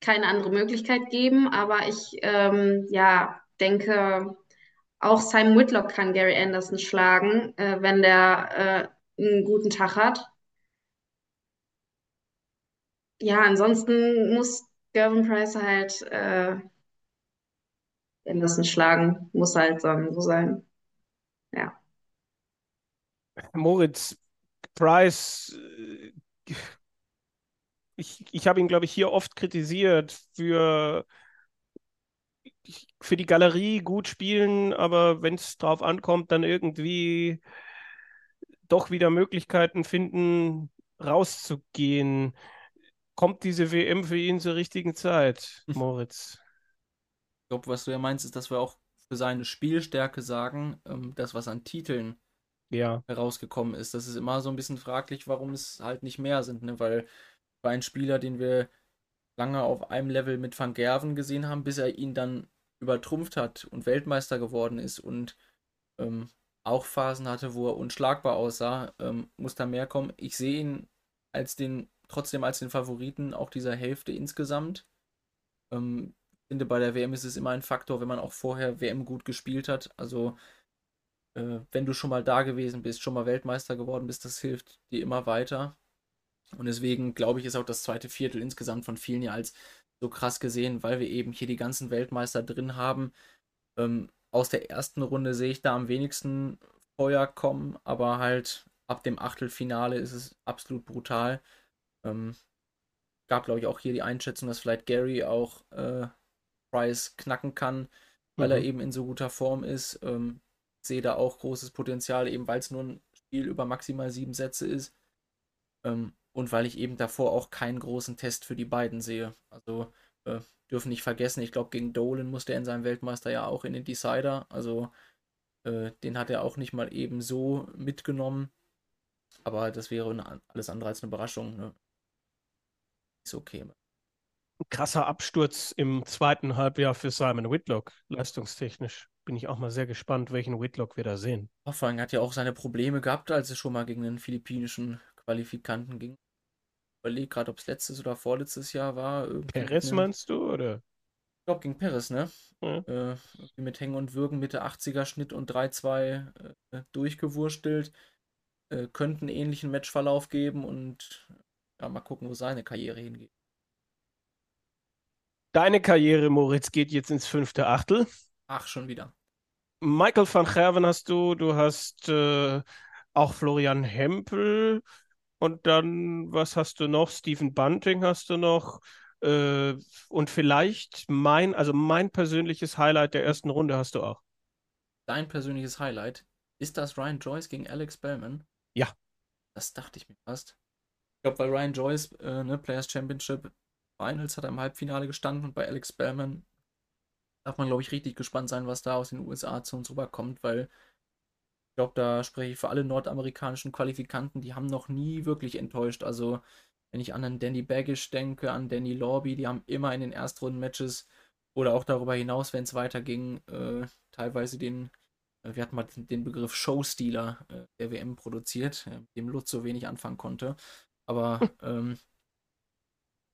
keine andere Möglichkeit geben, aber ich ähm, ja, denke, auch Simon Whitlock kann Gary Anderson schlagen, äh, wenn der äh, einen guten Tag hat. Ja, ansonsten muss Gervin Price halt äh, Anderson schlagen. Muss halt so sein. Ja. Moritz Price, äh, ich, ich habe ihn, glaube ich, hier oft kritisiert für, für die Galerie gut spielen, aber wenn es drauf ankommt, dann irgendwie doch wieder Möglichkeiten finden, rauszugehen. Kommt diese WM für ihn zur richtigen Zeit, Moritz? Ich glaube, was du ja meinst, ist, dass wir auch für seine Spielstärke sagen, ähm, das, was an Titeln Ja, herausgekommen ist. Das ist immer so ein bisschen fraglich, warum es halt nicht mehr sind, ne? Weil bei einem Spieler, den wir lange auf einem Level mit Van Gerven gesehen haben, bis er ihn dann übertrumpft hat und Weltmeister geworden ist und ähm, auch Phasen hatte, wo er unschlagbar aussah, ähm, muss da mehr kommen. Ich sehe ihn als den, trotzdem als den Favoriten auch dieser Hälfte insgesamt. Ähm, finde, bei der WM ist es immer ein Faktor, wenn man auch vorher WM gut gespielt hat. Also, äh, wenn du schon mal da gewesen bist, schon mal Weltmeister geworden bist, das hilft dir immer weiter. Und deswegen glaube ich, ist auch das zweite Viertel insgesamt von vielen ja als so krass gesehen, weil wir eben hier die ganzen Weltmeister drin haben. Ähm, aus der ersten Runde sehe ich da am wenigsten Feuer kommen, aber halt ab dem Achtelfinale ist es absolut brutal. Ähm, gab, glaube ich, auch hier die Einschätzung, dass vielleicht Gary auch äh, Price knacken kann, weil er Mhm. eben in so guter Form ist. Ähm, sehe da auch großes Potenzial, eben weil es nur ein Spiel über maximal sieben Sätze ist. Ähm, und weil ich eben davor auch keinen großen Test für die beiden sehe. Also äh, dürfen nicht vergessen, ich glaube, gegen Dolan musste er in seinem Weltmeister ja auch in den Decider. Also äh, den hat er auch nicht mal eben so mitgenommen. Aber das wäre eine, alles andere als eine Überraschung. Ne? Ist okay. krasser Absturz im zweiten Halbjahr für Simon Whitlock, leistungstechnisch. Bin ich auch mal sehr gespannt, welchen Whitlock wir da sehen. Vor allem hat ja auch seine Probleme gehabt, als es schon mal gegen einen philipinischen Qualifikanten ging. Überlege gerade, ob es letztes oder vorletztes Jahr war. Perez meinst du, oder? Ich glaube, gegen Perez, ne? Ja. Äh, mit Hängen und Würgen Mitte 80er Schnitt und 3-2 äh, durchgewurstelt. Äh, könnte einen ähnlichen Matchverlauf geben und ja, mal gucken, wo seine Karriere hingeht. Deine Karriere, Moritz, geht jetzt ins fünfte Achtel. Ach, schon wieder. Michael van Gerwen hast du, du hast äh, auch Florian Hempel und dann, was hast du noch? Stephen Bunting hast du noch äh, und vielleicht mein, also mein persönliches Highlight der ersten Runde hast du auch. Dein persönliches Highlight, ist das Ryan Joyce gegen Alex Bellman? Ja. Das dachte ich mir fast. Ich glaube, weil Ryan Joyce, äh, ne, Players Championship Finals hat er im Halbfinale gestanden und bei Alex Bellman darf man, glaube ich, richtig gespannt sein, was da aus den USA zu uns rüberkommt, weil ich glaube, da spreche ich für alle nordamerikanischen Qualifikanten, die haben noch nie wirklich enttäuscht. Also, wenn ich an einen Danny Baggish denke, an Danny Lorby, die haben immer in den Erstrunden-Matches oder auch darüber hinaus, wenn es weiterging, äh, teilweise den, äh, wir hatten mal den Begriff Showstealer äh, der WM produziert, äh, mit dem Lutz so wenig anfangen konnte. Aber ähm,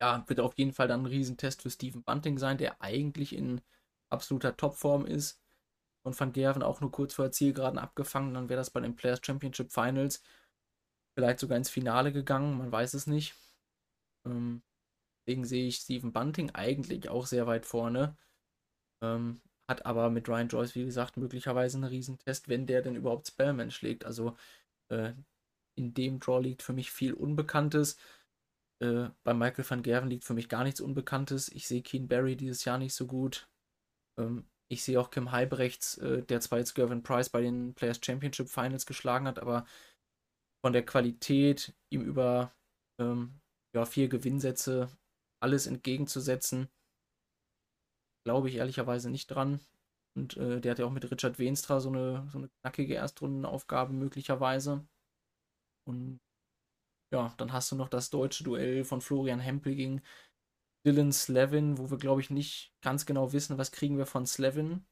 ja, wird auf jeden Fall dann ein Riesentest für Stephen Bunting sein, der eigentlich in absoluter Topform ist. Und Van Gerven auch nur kurz vor der Zielgeraden abgefangen. Dann wäre das bei den Players Championship Finals vielleicht sogar ins Finale gegangen. Man weiß es nicht. Ähm, deswegen sehe ich Stephen Bunting eigentlich auch sehr weit vorne. Ähm, hat aber mit Ryan Joyce, wie gesagt, möglicherweise einen Riesentest, wenn der denn überhaupt Spellman schlägt. Also äh, in dem Draw liegt für mich viel Unbekanntes. Äh, bei Michael van Gerven liegt für mich gar nichts Unbekanntes. Ich sehe Keen Barry dieses Jahr nicht so gut. Ähm, ich sehe auch Kim Halbrechts, äh, der zwar jetzt Gervin Price bei den Players Championship Finals geschlagen hat, aber von der Qualität ihm über ähm, ja, vier Gewinnsätze alles entgegenzusetzen, glaube ich ehrlicherweise nicht dran. Und äh, der hat ja auch mit Richard Wenstra so eine, so eine knackige Erstrundenaufgabe möglicherweise. Und ja, dann hast du noch das deutsche Duell von Florian Hempel gegen Dylan Slevin, wo wir, glaube ich, nicht ganz genau wissen, was kriegen wir von Slevin.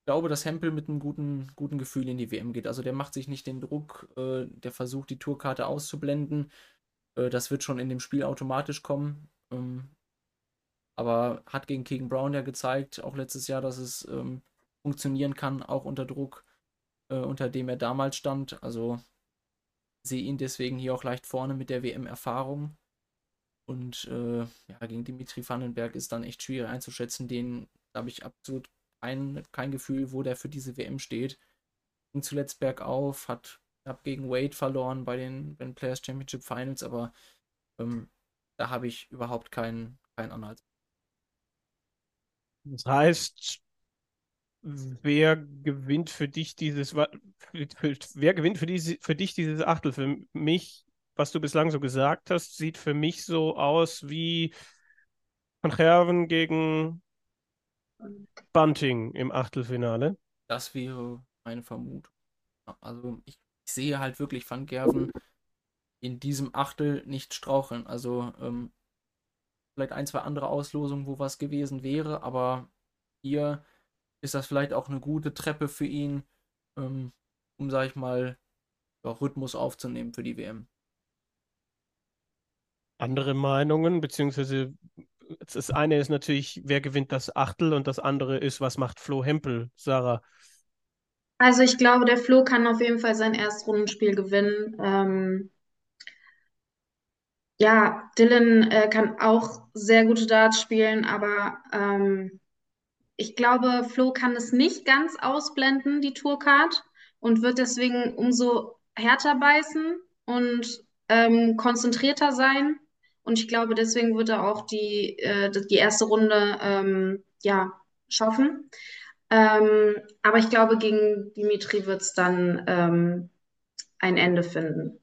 Ich glaube, dass Hempel mit einem guten, guten Gefühl in die WM geht. Also der macht sich nicht den Druck, äh, der versucht, die Tourkarte auszublenden. Äh, das wird schon in dem Spiel automatisch kommen. Ähm, aber hat gegen Keegan Brown ja gezeigt, auch letztes Jahr, dass es ähm, funktionieren kann, auch unter Druck, äh, unter dem er damals stand. Also sehe ihn deswegen hier auch leicht vorne mit der WM-Erfahrung. Und äh, ja, gegen Dimitri Vandenberg ist dann echt schwierig einzuschätzen. Den habe ich absolut kein, kein Gefühl, wo der für diese WM steht. Ging zuletzt bergauf, hat knapp gegen Wade verloren bei den, bei den Players Championship Finals, aber ähm, da habe ich überhaupt keinen kein Anhalt. Das heißt, wer gewinnt für dich dieses, wer gewinnt für, diese, für dich dieses Achtel? Für mich, was du bislang so gesagt hast, sieht für mich so aus wie Van Gerven gegen Bunting im Achtelfinale. Das wäre meine Vermutung. Also ich, ich sehe halt wirklich Van Gerven in diesem Achtel nicht straucheln. Also ähm, vielleicht ein, zwei andere Auslosungen, wo was gewesen wäre, aber hier ist das vielleicht auch eine gute Treppe für ihn, ähm, um, sag ich mal, Rhythmus aufzunehmen für die WM. Andere Meinungen, beziehungsweise das eine ist natürlich, wer gewinnt das Achtel und das andere ist, was macht Flo Hempel, Sarah? Also ich glaube, der Flo kann auf jeden Fall sein Erstrundenspiel gewinnen. Ähm, ja, Dylan äh, kann auch sehr gute Darts spielen, aber ähm, ich glaube, Flo kann es nicht ganz ausblenden, die Tourcard, und wird deswegen umso härter beißen und ähm, konzentrierter sein. Und ich glaube, deswegen wird er auch die, äh, die erste Runde ähm, ja, schaffen. Ähm, aber ich glaube, gegen Dimitri wird es dann ähm, ein Ende finden.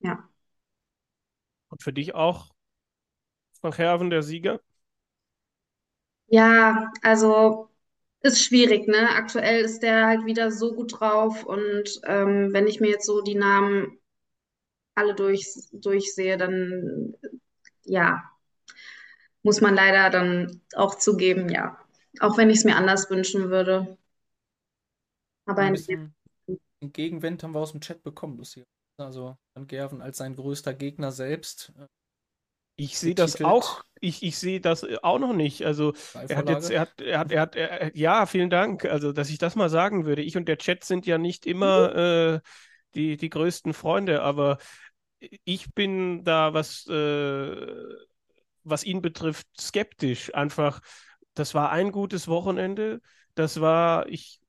Ja. Und für dich auch Van Gerven der Sieger? Ja, also ist schwierig, ne? Aktuell ist der halt wieder so gut drauf und ähm, wenn ich mir jetzt so die Namen alle durch, durchsehe, dann ja, muss man leider dann auch zugeben, ja. Auch wenn ich es mir anders wünschen würde. Aber ein bisschen Gegenwind haben wir aus dem Chat bekommen, Lucia. Also Van Gerven als sein größter Gegner selbst äh, ich sehe das auch, ich, ich sehe das auch noch nicht. Also er hat jetzt, er hat, er hat, er hat, er, ja, vielen Dank. Also, dass ich das mal sagen würde. Ich und der Chat sind ja nicht immer mhm. äh, die, die größten Freunde, aber ich bin da, was, äh, was ihn betrifft, skeptisch. Einfach, das war ein gutes Wochenende. Das war, ich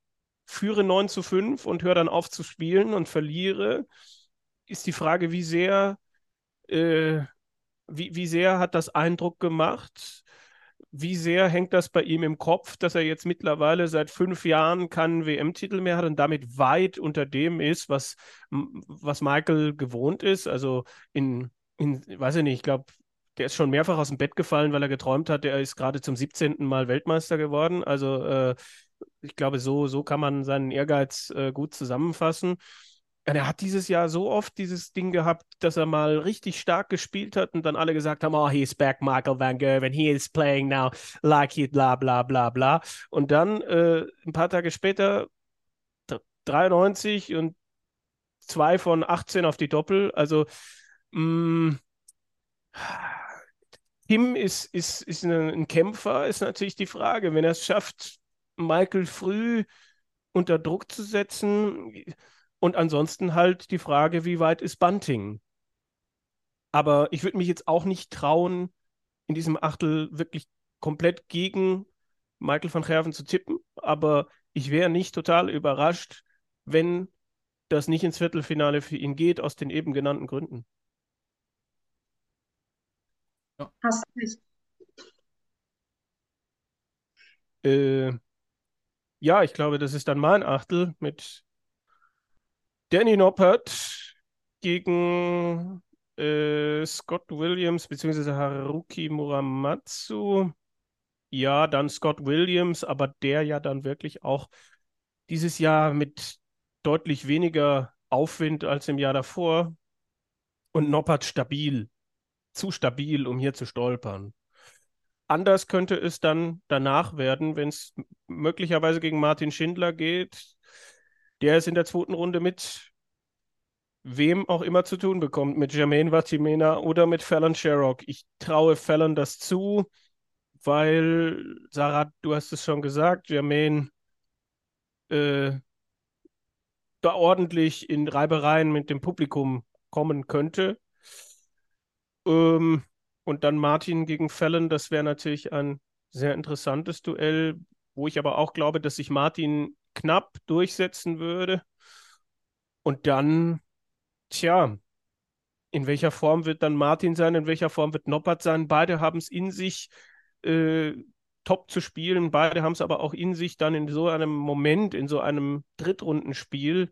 führe 9 zu 5 und höre dann auf zu spielen und verliere. Ist die Frage, wie sehr äh, wie, wie sehr hat das Eindruck gemacht? Wie sehr hängt das bei ihm im Kopf, dass er jetzt mittlerweile seit fünf Jahren keinen WM-Titel mehr hat und damit weit unter dem ist, was, was Michael gewohnt ist? Also in, in weiß ich nicht, ich glaube, der ist schon mehrfach aus dem Bett gefallen, weil er geträumt hat, er ist gerade zum 17. Mal Weltmeister geworden. Also äh, ich glaube, so, so kann man seinen Ehrgeiz äh, gut zusammenfassen. Er hat dieses Jahr so oft dieses Ding gehabt, dass er mal richtig stark gespielt hat und dann alle gesagt haben, oh, he's back, Michael Van Gerwen, he is playing now like he bla bla bla bla. Und dann äh, ein paar Tage später 93 und zwei von 18 auf die Doppel. Also mh, mm, Tim ist, ist, ist ein Kämpfer, ist natürlich die Frage, wenn er es schafft, Michael früh unter Druck zu setzen und ansonsten halt die Frage, wie weit ist Bunting? Aber ich würde mich jetzt auch nicht trauen, in diesem Achtel wirklich komplett gegen Michael van Gerven zu tippen. Aber ich wäre nicht total überrascht, wenn das nicht ins Viertelfinale für ihn geht, aus den eben genannten Gründen. Ja. Hast recht. Äh, ja, ich glaube, das ist dann mein Achtel mit Danny Noppert gegen äh, Scott Williams bzw. Haruki Muramatsu. Ja, dann Scott Williams, aber der ja dann wirklich auch dieses Jahr mit deutlich weniger Aufwind als im Jahr davor und Noppert stabil, zu stabil, um hier zu stolpern. Anders könnte es dann danach werden, wenn es möglicherweise gegen Martin Schindler geht. Der ist in der zweiten Runde mit wem auch immer zu tun bekommt, mit Jermaine Vatimena oder mit Fallon Sherrock. Ich traue Fallon das zu, weil, Sarah, du hast es schon gesagt, Jermaine äh, da ordentlich in Reibereien mit dem Publikum kommen könnte. Ähm, und dann Martin gegen Fallon, das wäre natürlich ein sehr interessantes Duell, wo ich aber auch glaube, dass sich Martin knapp durchsetzen würde. Und dann, tja, in welcher Form wird dann Martin sein, in welcher Form wird Noppert sein? Beide haben es in sich, äh, top zu spielen. Beide haben es aber auch in sich, dann in so einem Moment, in so einem Drittrundenspiel,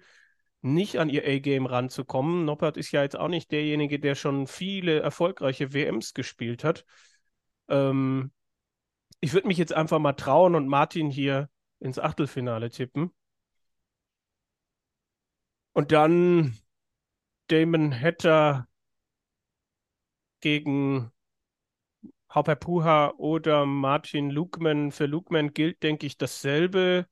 nicht an ihr A-Game ranzukommen. Noppert ist ja jetzt auch nicht derjenige, der schon viele erfolgreiche WMs gespielt hat. Ähm, ich würde mich jetzt einfach mal trauen und Martin hier ins Achtelfinale tippen. Und dann Damon Hatter gegen Hauper Puha oder Martin Lukman. Für Lukman gilt, denke ich, dasselbe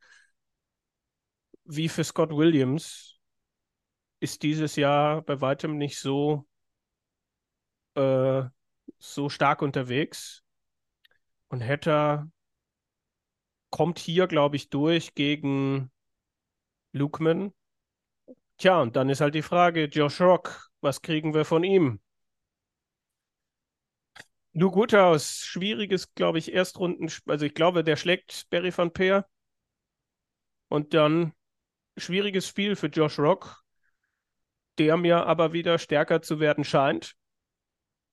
wie für Scott Williams. Ist dieses Jahr bei weitem nicht so, äh, so stark unterwegs. Und Hatter kommt hier, glaube ich, durch gegen Lukman. Tja, und dann ist halt die Frage, Josh Rock, was kriegen wir von ihm? Lu Guthaus, schwieriges, glaube ich, Erstrunden, also ich glaube, der schlägt Barry van Peer. Und dann schwieriges Spiel für Josh Rock, der mir aber wieder stärker zu werden scheint.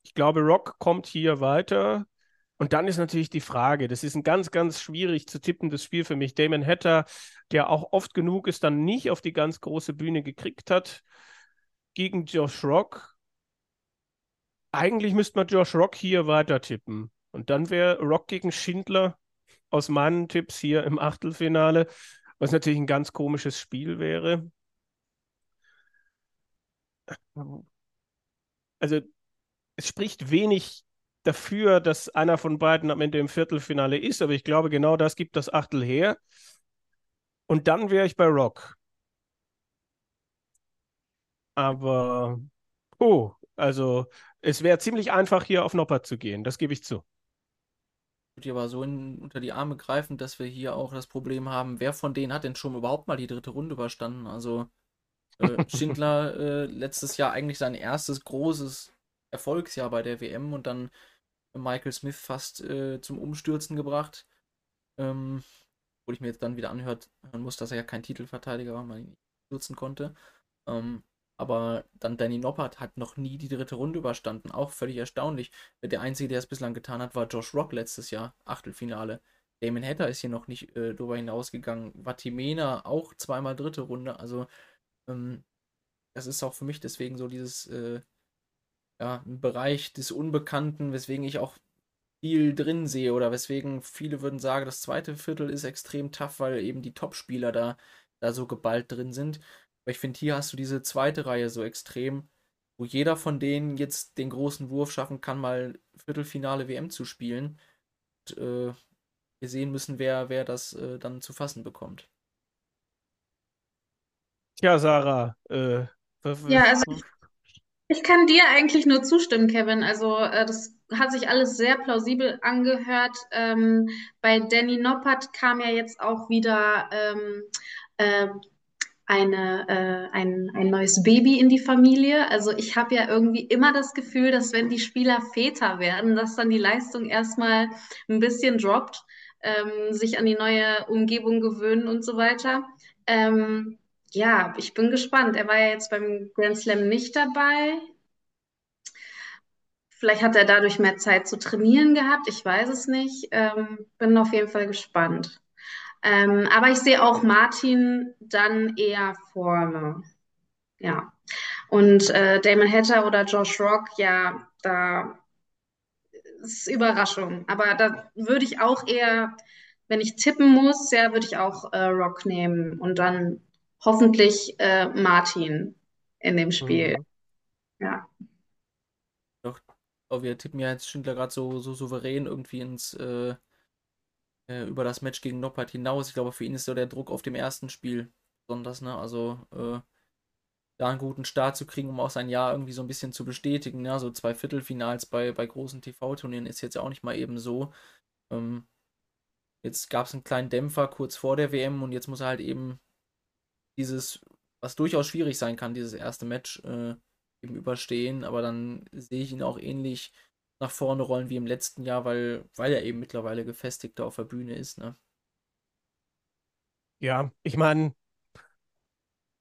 Ich glaube, Rock kommt hier weiter. Und dann ist natürlich die Frage, das ist ein ganz, ganz schwierig zu tippendes Spiel für mich. Damon Hatter, der auch oft genug es dann nicht auf die ganz große Bühne gekriegt hat, gegen Josh Rock. Eigentlich müsste man Josh Rock hier weiter tippen. Und dann wäre Rock gegen Schindler aus meinen Tipps hier im Achtelfinale, was natürlich ein ganz komisches Spiel wäre. Also es spricht wenig dafür, dass einer von beiden am Ende im Viertelfinale ist, aber ich glaube, genau das gibt das Achtel her. Und dann wäre ich bei Rock. Aber, oh, also es wäre ziemlich einfach, hier auf Noppert zu gehen, das gebe ich zu. Ich würde aber so in, unter die Arme greifen, dass wir hier auch das Problem haben, wer von denen hat denn schon überhaupt mal die dritte Runde überstanden? Also äh, Schindler äh, letztes Jahr eigentlich sein erstes großes Erfolgsjahr bei der WM und dann Michael Smith fast äh, zum Umstürzen gebracht. Ähm, wo ich mir jetzt dann wieder anhört, hören muss, dass er ja kein Titelverteidiger war, man ihn nicht nutzen konnte. Ähm, aber dann Danny Noppert hat noch nie die dritte Runde überstanden. Auch völlig erstaunlich. Der Einzige, der es bislang getan hat, war Josh Rock letztes Jahr, Achtelfinale. Damon Hatter ist hier noch nicht äh, darüber hinausgegangen. Vatimena auch zweimal dritte Runde. Also, ähm, das ist auch für mich deswegen so dieses äh, ja, ein Bereich des Unbekannten, weswegen ich auch viel drin sehe oder weswegen viele würden sagen, das zweite Viertel ist extrem tough, weil eben die Top-Spieler da, da so geballt drin sind. Aber ich finde, hier hast du diese zweite Reihe so extrem, wo jeder von denen jetzt den großen Wurf schaffen kann, mal Viertelfinale WM zu spielen. Und, äh, wir sehen müssen, wer, wer das äh, dann zu fassen bekommt. Tja, Sarah, äh, ja, also ich kann dir eigentlich nur zustimmen, Kevin. Also äh, das hat sich alles sehr plausibel angehört. Ähm, bei Danny Noppert kam ja jetzt auch wieder ähm, äh, eine, äh, ein, ein neues Baby in die Familie. Also ich habe ja irgendwie immer das Gefühl, dass wenn die Spieler Väter werden, dass dann die Leistung erstmal ein bisschen droppt, ähm, sich an die neue Umgebung gewöhnen und so weiter. Ähm, ja, ich bin gespannt. Er war ja jetzt beim Grand Slam nicht dabei. Vielleicht hat er dadurch mehr Zeit zu trainieren gehabt. Ich weiß es nicht. Ähm, bin auf jeden Fall gespannt. Ähm, aber ich sehe auch Martin dann eher vorne. Ja. Und äh, Damon Hatter oder Josh Rock, ja, da ist Überraschung. Aber da würde ich auch eher, wenn ich tippen muss, ja, würde ich auch äh, Rock nehmen und dann hoffentlich äh, Martin in dem Spiel. Mhm. Ja. Doch, oh, wir tippen ja jetzt Schindler gerade so, so souverän irgendwie ins äh, äh, über das Match gegen Noppert hinaus. Ich glaube, für ihn ist so der Druck auf dem ersten Spiel besonders, ne? Also äh, da einen guten Start zu kriegen, um auch sein Jahr irgendwie so ein bisschen zu bestätigen. Ne? So zwei Viertelfinals bei, bei großen TV-Turnieren ist jetzt auch nicht mal eben so. Ähm, jetzt gab es einen kleinen Dämpfer kurz vor der WM und jetzt muss er halt eben dieses, was durchaus schwierig sein kann, dieses erste Match äh, eben überstehen. Aber dann sehe ich ihn auch ähnlich nach vorne rollen wie im letzten Jahr, weil, weil er eben mittlerweile gefestigter auf der Bühne ist. Ne? Ja, ich meine,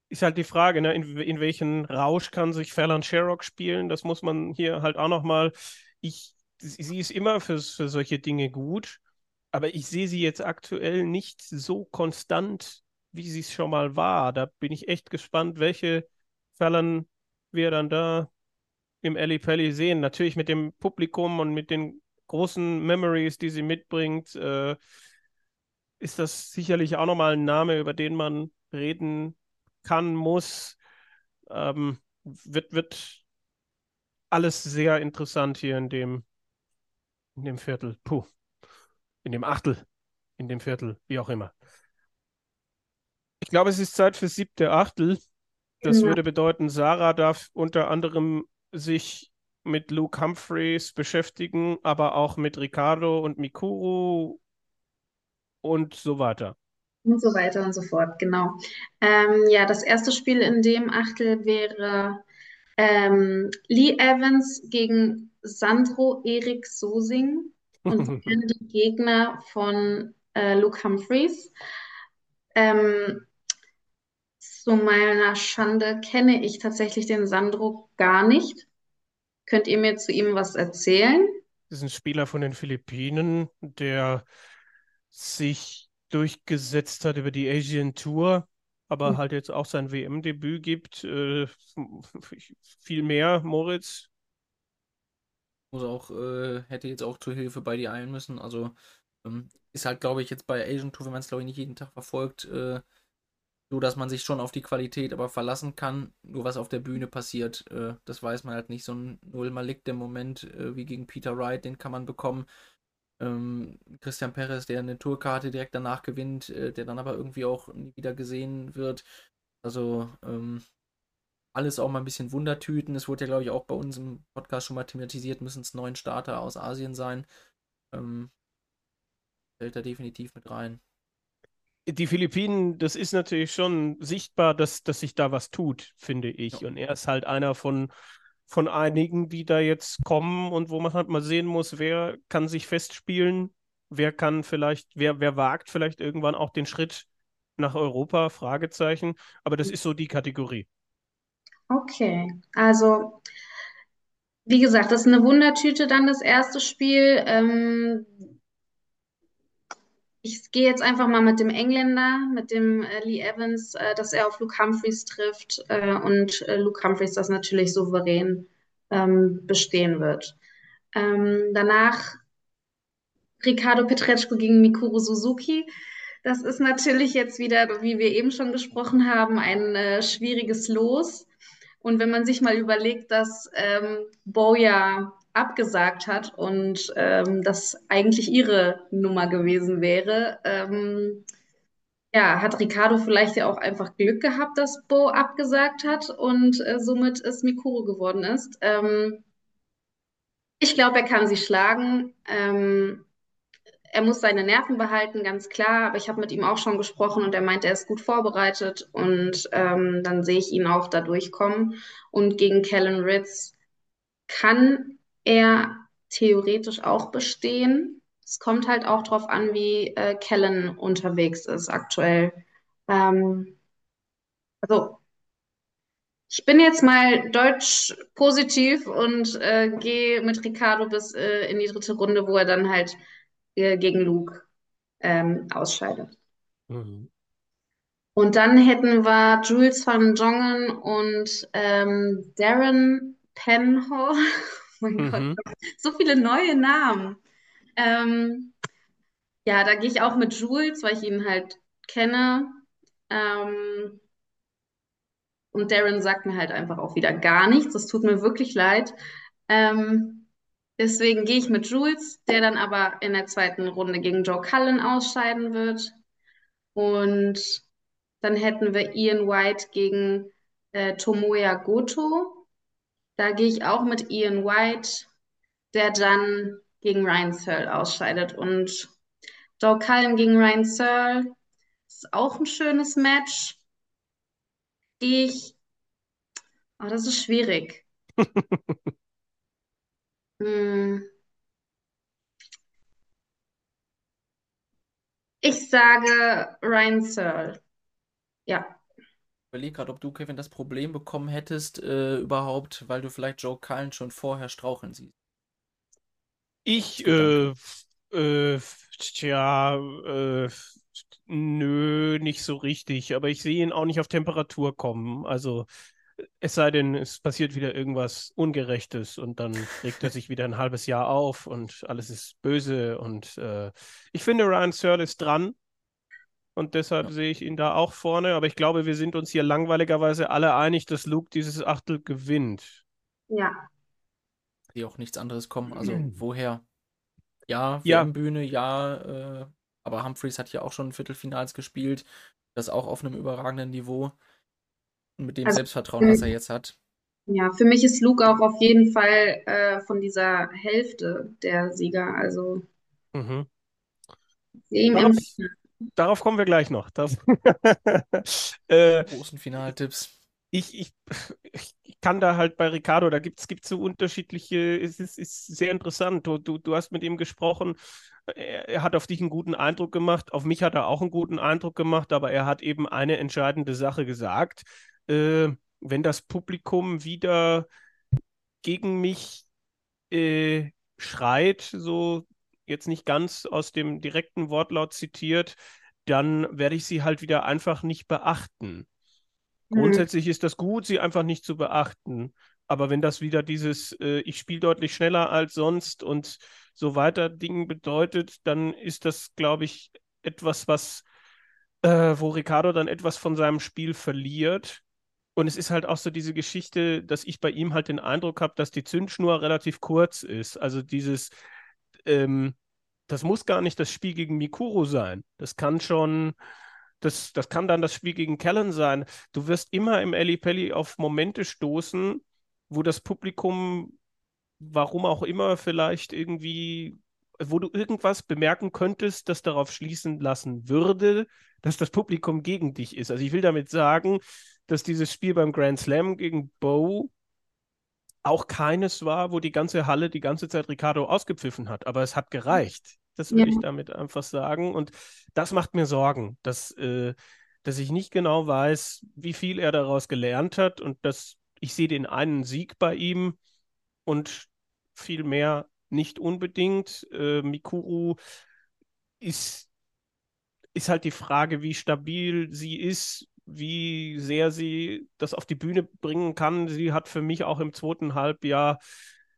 ist halt die Frage, ne, in, in welchen Rausch kann sich Fallon Sherrock spielen? Das muss man hier halt auch nochmal. Ich, sie ist immer für, für solche Dinge gut, aber ich sehe sie jetzt aktuell nicht so konstant, wie sie es schon mal war. Da bin ich echt gespannt, welche Fallon wir dann da im Ali Pelli sehen. Natürlich mit dem Publikum und mit den großen Memories, die sie mitbringt, äh, ist das sicherlich auch nochmal ein Name, über den man reden kann, muss. Ähm, wird, wird alles sehr interessant hier in dem, in dem Viertel. Puh. In dem Achtel. In dem Viertel, wie auch immer. Ich glaube, es ist Zeit für siebte Achtel. Das ja. würde bedeuten, Sarah darf unter anderem sich mit Luke Humphreys beschäftigen, aber auch mit Ricardo und Mikuru und so weiter. Und so weiter und so fort, genau. Ähm, ja, das erste Spiel in dem Achtel wäre ähm, Lee Evans gegen Sandro Erik Sosing und die Gegner von äh, Luke Humphreys. Ähm, zu meiner Schande kenne ich tatsächlich den Sandro gar nicht. Könnt ihr mir zu ihm was erzählen? Das ist ein Spieler von den Philippinen, der sich durchgesetzt hat über die Asian Tour, aber mhm. halt jetzt auch sein WM-Debüt gibt. Äh, viel mehr, Moritz. Muss auch, äh, hätte jetzt auch zur Hilfe bei dir eilen müssen. Also ähm, ist halt, glaube ich, jetzt bei Asian Tour, wenn man es, glaube ich, nicht jeden Tag verfolgt, äh, so dass man sich schon auf die Qualität aber verlassen kann. Nur was auf der Bühne passiert, äh, das weiß man halt nicht. So ein Null Malik, der Moment äh, wie gegen Peter Wright, den kann man bekommen. Ähm, Christian Perez, der eine Tourkarte direkt danach gewinnt, äh, der dann aber irgendwie auch nie wieder gesehen wird. Also ähm, alles auch mal ein bisschen Wundertüten. Es wurde ja, glaube ich, auch bei uns im Podcast schon mal thematisiert, müssen es neun Starter aus Asien sein. Ähm, fällt da definitiv mit rein. Die Philippinen, das ist natürlich schon sichtbar, dass, dass sich da was tut, finde ich. Ja. Und er ist halt einer von, von einigen, die da jetzt kommen und wo man halt mal sehen muss, wer kann sich festspielen, wer kann vielleicht, wer, wer wagt vielleicht irgendwann auch den Schritt nach Europa, Fragezeichen. Aber das ist so die Kategorie. Okay, also wie gesagt, das ist eine Wundertüte dann das erste Spiel. Ähm, ich gehe jetzt einfach mal mit dem Engländer, mit dem äh, Lee Evans, äh, dass er auf Luke Humphreys trifft äh, und äh, Luke Humphreys das natürlich souverän ähm, bestehen wird. Ähm, danach Ricardo Petretschko gegen Mikuru Suzuki. Das ist natürlich jetzt wieder, wie wir eben schon gesprochen haben, ein äh, schwieriges Los. Und wenn man sich mal überlegt, dass ähm, Boya abgesagt hat und ähm, das eigentlich ihre Nummer gewesen wäre, ähm, ja, hat Ricardo vielleicht ja auch einfach Glück gehabt, dass Bo abgesagt hat und äh, somit es Mikuro geworden ist. Ähm, ich glaube, er kann sie schlagen. Ähm, er muss seine Nerven behalten, ganz klar. Aber ich habe mit ihm auch schon gesprochen und er meint, er ist gut vorbereitet und ähm, dann sehe ich ihn auch da durchkommen. Und gegen Kellen Ritz kann er theoretisch auch bestehen. Es kommt halt auch darauf an, wie äh, Kellen unterwegs ist aktuell. Ähm, also Ich bin jetzt mal deutsch positiv und äh, gehe mit Ricardo bis äh, in die dritte Runde, wo er dann halt äh, gegen Luke ähm, ausscheidet. Mhm. Und dann hätten wir Jules van Jongen und ähm, Darren Penhall. Mein Mhm. Gott, so viele neue Namen. Ähm, ja, da gehe ich auch mit Jules, weil ich ihn halt kenne. Ähm, und Darren sagt mir halt einfach auch wieder gar nichts. Das tut mir wirklich leid. Ähm, deswegen gehe ich mit Jules, der dann aber in der zweiten Runde gegen Joe Cullen ausscheiden wird. Und dann hätten wir Ian White gegen äh, Tomoya Goto. Da gehe ich auch mit Ian White, der dann gegen Ryan Searle ausscheidet. Und Joe Cullen gegen Ryan Searle ist auch ein schönes Match. Gehe ich. Oh, das ist schwierig. Hm. Ich sage Ryan Searle. Ja. Überlege gerade, ob du, Kevin, das Problem bekommen hättest, äh, überhaupt, weil du vielleicht Joe Cullen schon vorher straucheln siehst. Ich, äh, äh, tja, äh, nö, nicht so richtig. Aber ich sehe ihn auch nicht auf Temperatur kommen. Also, es sei denn, es passiert wieder irgendwas Ungerechtes und dann regt er sich wieder ein halbes Jahr auf und alles ist böse. Und äh, ich finde, Ryan Searle ist dran. Und deshalb Ja. sehe ich ihn da auch vorne. Aber ich glaube, wir sind uns hier langweiligerweise alle einig, dass Luke dieses Achtel gewinnt. Ja. Sehe auch nichts anderes kommen. Also, woher? Ja, Ja. WM-Bühne, ja, äh, aber Humphreys hat ja auch schon Viertelfinals gespielt. Das auch auf einem überragenden Niveau. Und mit dem Also, Selbstvertrauen, was er jetzt hat. Ja, für mich ist Luke auch auf jeden Fall äh, von dieser Hälfte der Sieger. Also Mhm. sehe ihm Darauf, kommen wir gleich noch. Das, äh, Großen Finaltipps. ich, ich, ich kann da halt bei Ricardo, da gibt es so unterschiedliche, es ist, ist sehr interessant. Du, du, du hast mit ihm gesprochen, er, er hat auf dich einen guten Eindruck gemacht, auf mich hat er auch einen guten Eindruck gemacht, aber er hat eben eine entscheidende Sache gesagt. Äh, wenn das Publikum wieder gegen mich äh, schreit, so jetzt nicht ganz aus dem direkten Wortlaut zitiert, dann werde ich sie halt wieder einfach nicht beachten. Hm. Grundsätzlich ist das gut, sie einfach nicht zu beachten. Aber wenn das wieder dieses, äh, ich spiele deutlich schneller als sonst und so weiter Ding bedeutet, dann ist das, glaube ich, etwas, was, äh, wo Ricardo dann etwas von seinem Spiel verliert. Und es ist halt auch so diese Geschichte, dass ich bei ihm halt den Eindruck habe, dass die Zündschnur relativ kurz ist. Also dieses, ähm, das muss gar nicht das Spiel gegen Mikuru sein. Das kann schon, das, das kann dann das Spiel gegen Callan sein. Du wirst immer im Ali Pelli auf Momente stoßen, wo das Publikum, warum auch immer, vielleicht irgendwie, wo du irgendwas bemerken könntest, das darauf schließen lassen würde, dass das Publikum gegen dich ist. Also ich will damit sagen, dass dieses Spiel beim Grand Slam gegen Bo auch keines war, wo die ganze Halle die ganze Zeit Ricardo ausgepfiffen hat. Aber es hat gereicht. Das will Ja. ich damit einfach sagen. Und das macht mir Sorgen, dass, äh, dass ich nicht genau weiß, wie viel er daraus gelernt hat und dass ich sehe den einen Sieg bei ihm und viel mehr nicht unbedingt. Äh, Mikuru ist, ist halt die Frage, wie stabil sie ist, wie sehr sie das auf die Bühne bringen kann. Sie hat für mich auch im zweiten Halbjahr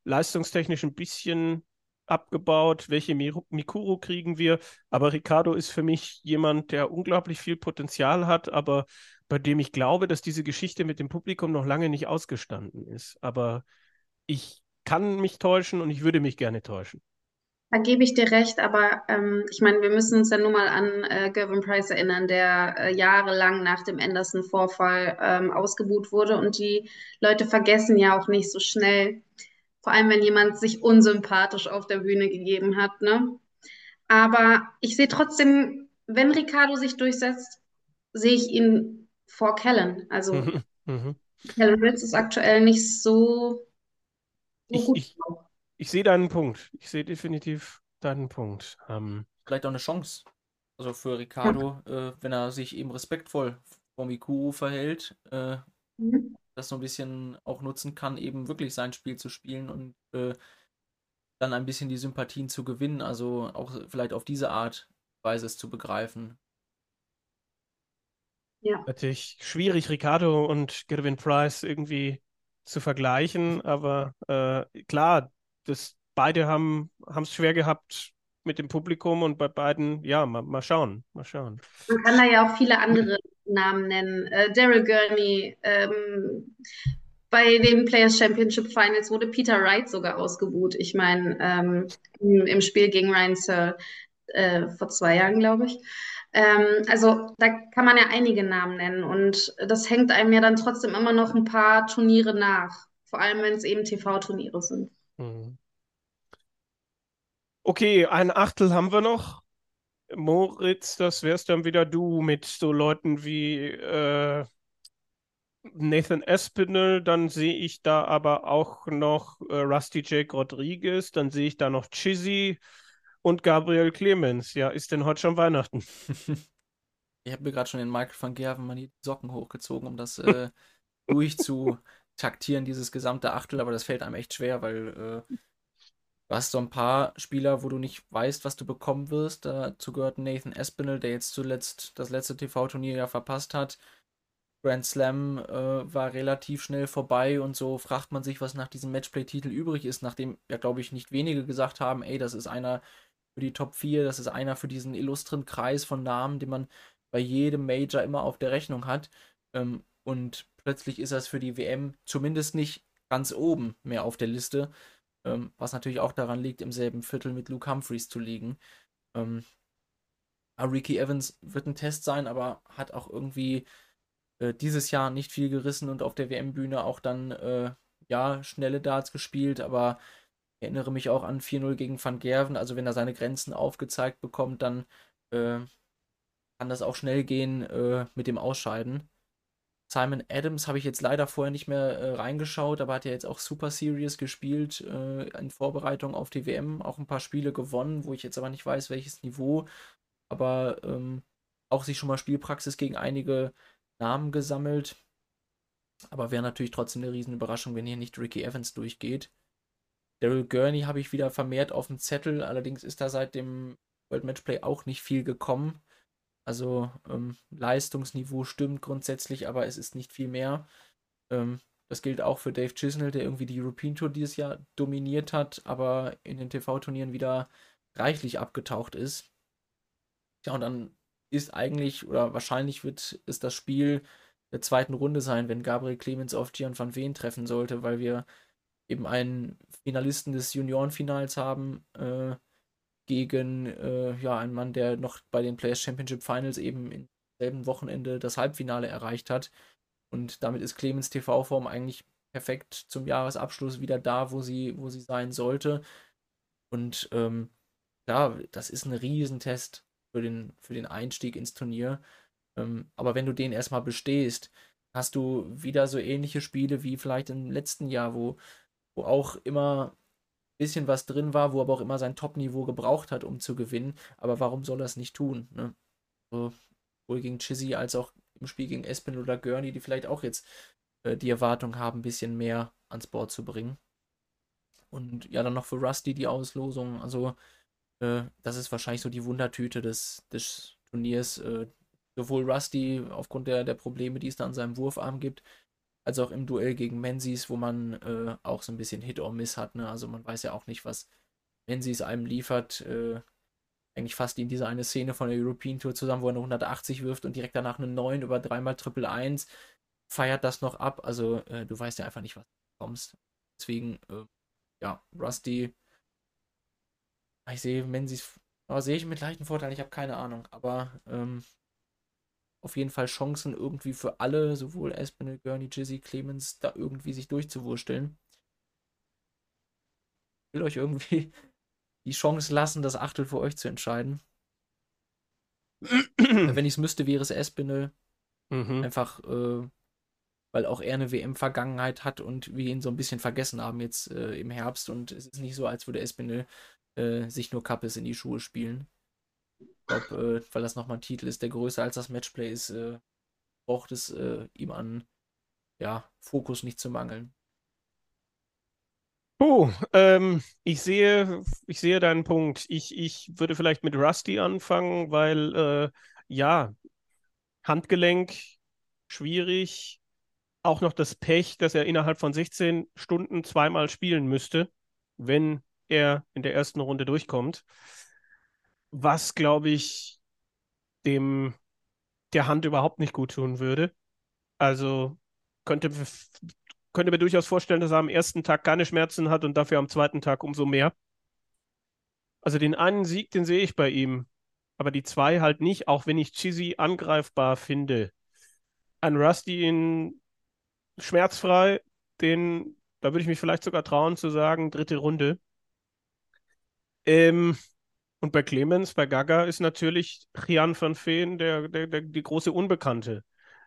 leistungstechnisch ein bisschen abgebaut. Welche Mi- Mikuru kriegen wir? Aber Ricardo ist für mich jemand, der unglaublich viel Potenzial hat, aber bei dem ich glaube, dass diese Geschichte mit dem Publikum noch lange nicht ausgestanden ist. Aber ich kann mich täuschen und ich würde mich gerne täuschen. Da gebe ich dir recht, aber ähm, ich meine, wir müssen uns ja nur mal an äh, Gervin Price erinnern, der äh, jahrelang nach dem Anderson-Vorfall ähm, ausgebuht wurde und die Leute vergessen ja auch nicht so schnell, vor allem wenn jemand sich unsympathisch auf der Bühne gegeben hat, ne? Aber ich sehe trotzdem, wenn Ricardo sich durchsetzt, sehe ich ihn vor Callan. Also Mhm, mhm. Callan Ritz ist aktuell nicht so, so Ich, gut ich, drauf. Ich sehe deinen Punkt. Ich sehe definitiv deinen Punkt. Ähm, Vielleicht auch eine Chance. Also für Ricardo, äh, wenn er sich eben respektvoll vor Mikuru verhält, äh, Mhm. das so ein bisschen auch nutzen kann, eben wirklich sein Spiel zu spielen und äh, dann ein bisschen die Sympathien zu gewinnen. Also auch vielleicht auf diese Art Weise es zu begreifen. Ja. Natürlich schwierig, Ricardo und Gervin Price irgendwie zu vergleichen, aber äh, klar, das, beide haben es schwer gehabt mit dem Publikum und bei beiden, ja, mal, mal schauen, mal schauen. Man kann da ja auch viele andere Namen nennen. Äh, Daryl Gurney, ähm, bei den Players Championship Finals wurde Peter Wright sogar ausgebuht. Ich meine, ähm, im, Spiel gegen Ryan Searle äh, vor zwei Jahren, glaube ich. Ähm, also da kann man ja einige Namen nennen und das hängt einem ja dann trotzdem immer noch ein paar Turniere nach. Vor allem, wenn es eben TV-Turniere sind. Mhm. Okay, ein Achtel haben wir noch. Moritz, das wärst dann wieder du mit so Leuten wie äh, Nathan Espinel, dann sehe ich da aber auch noch äh, Rusty Jake Rodriguez, dann sehe ich da noch Chizzy und Gabriel Clemens. Ja, ist denn heute schon Weihnachten? ich habe mir gerade schon den Michael van Gerven mal die Socken hochgezogen, um das äh, durchzutaktieren, dieses gesamte Achtel, aber das fällt einem echt schwer, weil äh, du hast so ein paar Spieler, wo du nicht weißt, was du bekommen wirst. Dazu gehört Nathan Espinel, der jetzt zuletzt das letzte TV-Turnier ja verpasst hat. Grand Slam äh, war relativ schnell vorbei und so fragt man sich, was nach diesem Matchplay-Titel übrig ist, nachdem ja, glaube ich, nicht wenige gesagt haben, ey, das ist einer für die Top 4, das ist einer für diesen illustren Kreis von Namen, den man bei jedem Major immer auf der Rechnung hat. Ähm, und plötzlich ist das für die WM zumindest nicht ganz oben mehr auf der Liste, ähm, was natürlich auch daran liegt, im selben Viertel mit Luke Humphreys zu liegen. Ähm, Ricky Evans wird ein Test sein, aber hat auch irgendwie äh, dieses Jahr nicht viel gerissen und auf der WM-Bühne auch dann, äh, ja, schnelle Darts gespielt, aber ich erinnere mich auch an 4-0 gegen Van Gerven. Also, wenn er seine Grenzen aufgezeigt bekommt, dann äh, kann das auch schnell gehen äh, mit dem Ausscheiden. Simon Adams habe ich jetzt leider vorher nicht mehr äh, reingeschaut, aber hat ja jetzt auch Super Series gespielt äh, in Vorbereitung auf die WM, auch ein paar Spiele gewonnen, wo ich jetzt aber nicht weiß, welches Niveau, aber ähm, auch sich schon mal Spielpraxis gegen einige Namen gesammelt. Aber wäre natürlich trotzdem eine Riesenüberraschung, wenn hier nicht Ricky Evans durchgeht. Daryl Gurney habe ich wieder vermehrt auf dem Zettel, allerdings ist da seit dem World Matchplay auch nicht viel gekommen. Also ähm, Leistungsniveau stimmt grundsätzlich, aber es ist nicht viel mehr. Ähm, das gilt auch für Dave Chisnell, der irgendwie die European Tour dieses Jahr dominiert hat, aber in den TV-Turnieren wieder reichlich abgetaucht ist. Ja, und dann ist eigentlich oder wahrscheinlich wird es das Spiel der zweiten Runde sein, wenn Gabriel Clemens auf Gian van Veen treffen sollte, weil wir eben einen Finalisten des Juniorenfinals haben äh, gegen äh, ja, einen Mann, der noch bei den Players Championship Finals eben im selben Wochenende das Halbfinale erreicht hat. Und damit ist Clemens TV-Form eigentlich perfekt zum Jahresabschluss wieder da, wo sie, wo sie sein sollte. Und ähm, ja, das ist ein Riesentest für den, für den Einstieg ins Turnier. Ähm, aber wenn du den erstmal bestehst, hast du wieder so ähnliche Spiele wie vielleicht im letzten Jahr, wo, wo auch immer bisschen was drin war, wo aber auch immer sein Top-Niveau gebraucht hat, um zu gewinnen. Aber warum soll er es nicht tun? Ne? So, sowohl gegen Chizzy als auch im Spiel gegen Espen oder Gurney, die vielleicht auch jetzt äh, die Erwartung haben, ein bisschen mehr ans Board zu bringen. Und ja, dann noch für Rusty die Auslosung. Also äh, das ist wahrscheinlich so die Wundertüte des, des Turniers. Äh, sowohl Rusty aufgrund der, der Probleme, die es da an seinem Wurfarm gibt, als auch im Duell gegen Menzies, wo man äh, auch so ein bisschen Hit or Miss hat. Ne? Also man weiß ja auch nicht, was Menzies einem liefert. Äh, eigentlich fast in diese eine Szene von der European Tour zusammen, wo er eine 180 wirft und direkt danach eine 9 über dreimal Triple 1, feiert das noch ab. Also äh, du weißt ja einfach nicht, was du bekommst. Deswegen, äh, ja, Rusty ich sehe Menzies, aber sehe ich mit leichten Vorteil, ich habe keine Ahnung. Aber ähm, auf jeden Fall Chancen irgendwie für alle, sowohl Espinel, Gurney, Jizzy, Clemens, da irgendwie sich durchzuwursteln. Ich will euch irgendwie die Chance lassen, das Achtel für euch zu entscheiden. Wenn ich es müsste, wäre es Espinel. Mhm. Einfach, äh, weil auch er eine WM-Vergangenheit hat und wir ihn so ein bisschen vergessen haben jetzt äh, im Herbst. Und es ist nicht so, als würde Espinel äh, sich nur Kappes in die Schuhe spielen. Ich äh, weil das nochmal ein Titel ist, der größer als das Matchplay ist, äh, braucht es äh, ihm an ja, Fokus nicht zu mangeln. Oh, ähm, ich sehe, ich sehe deinen Punkt. Ich, ich würde vielleicht mit Rusty anfangen, weil äh, ja, Handgelenk schwierig, auch noch das Pech, dass er innerhalb von 16 Stunden zweimal spielen müsste, wenn er in der ersten Runde durchkommt. Was, glaube ich, dem der Hand überhaupt nicht gut tun würde. Also könnte, könnte mir durchaus vorstellen, dass er am ersten Tag keine Schmerzen hat und dafür am zweiten Tag umso mehr. Also den einen Sieg, den sehe ich bei ihm, aber die zwei halt nicht, auch wenn ich Chizzy angreifbar finde. Ein Rusty in schmerzfrei, den, da würde ich mich vielleicht sogar trauen zu sagen, dritte Runde. Ähm, und bei Clemens, bei Gaga ist natürlich Jan van Veen der, der, der, die große Unbekannte.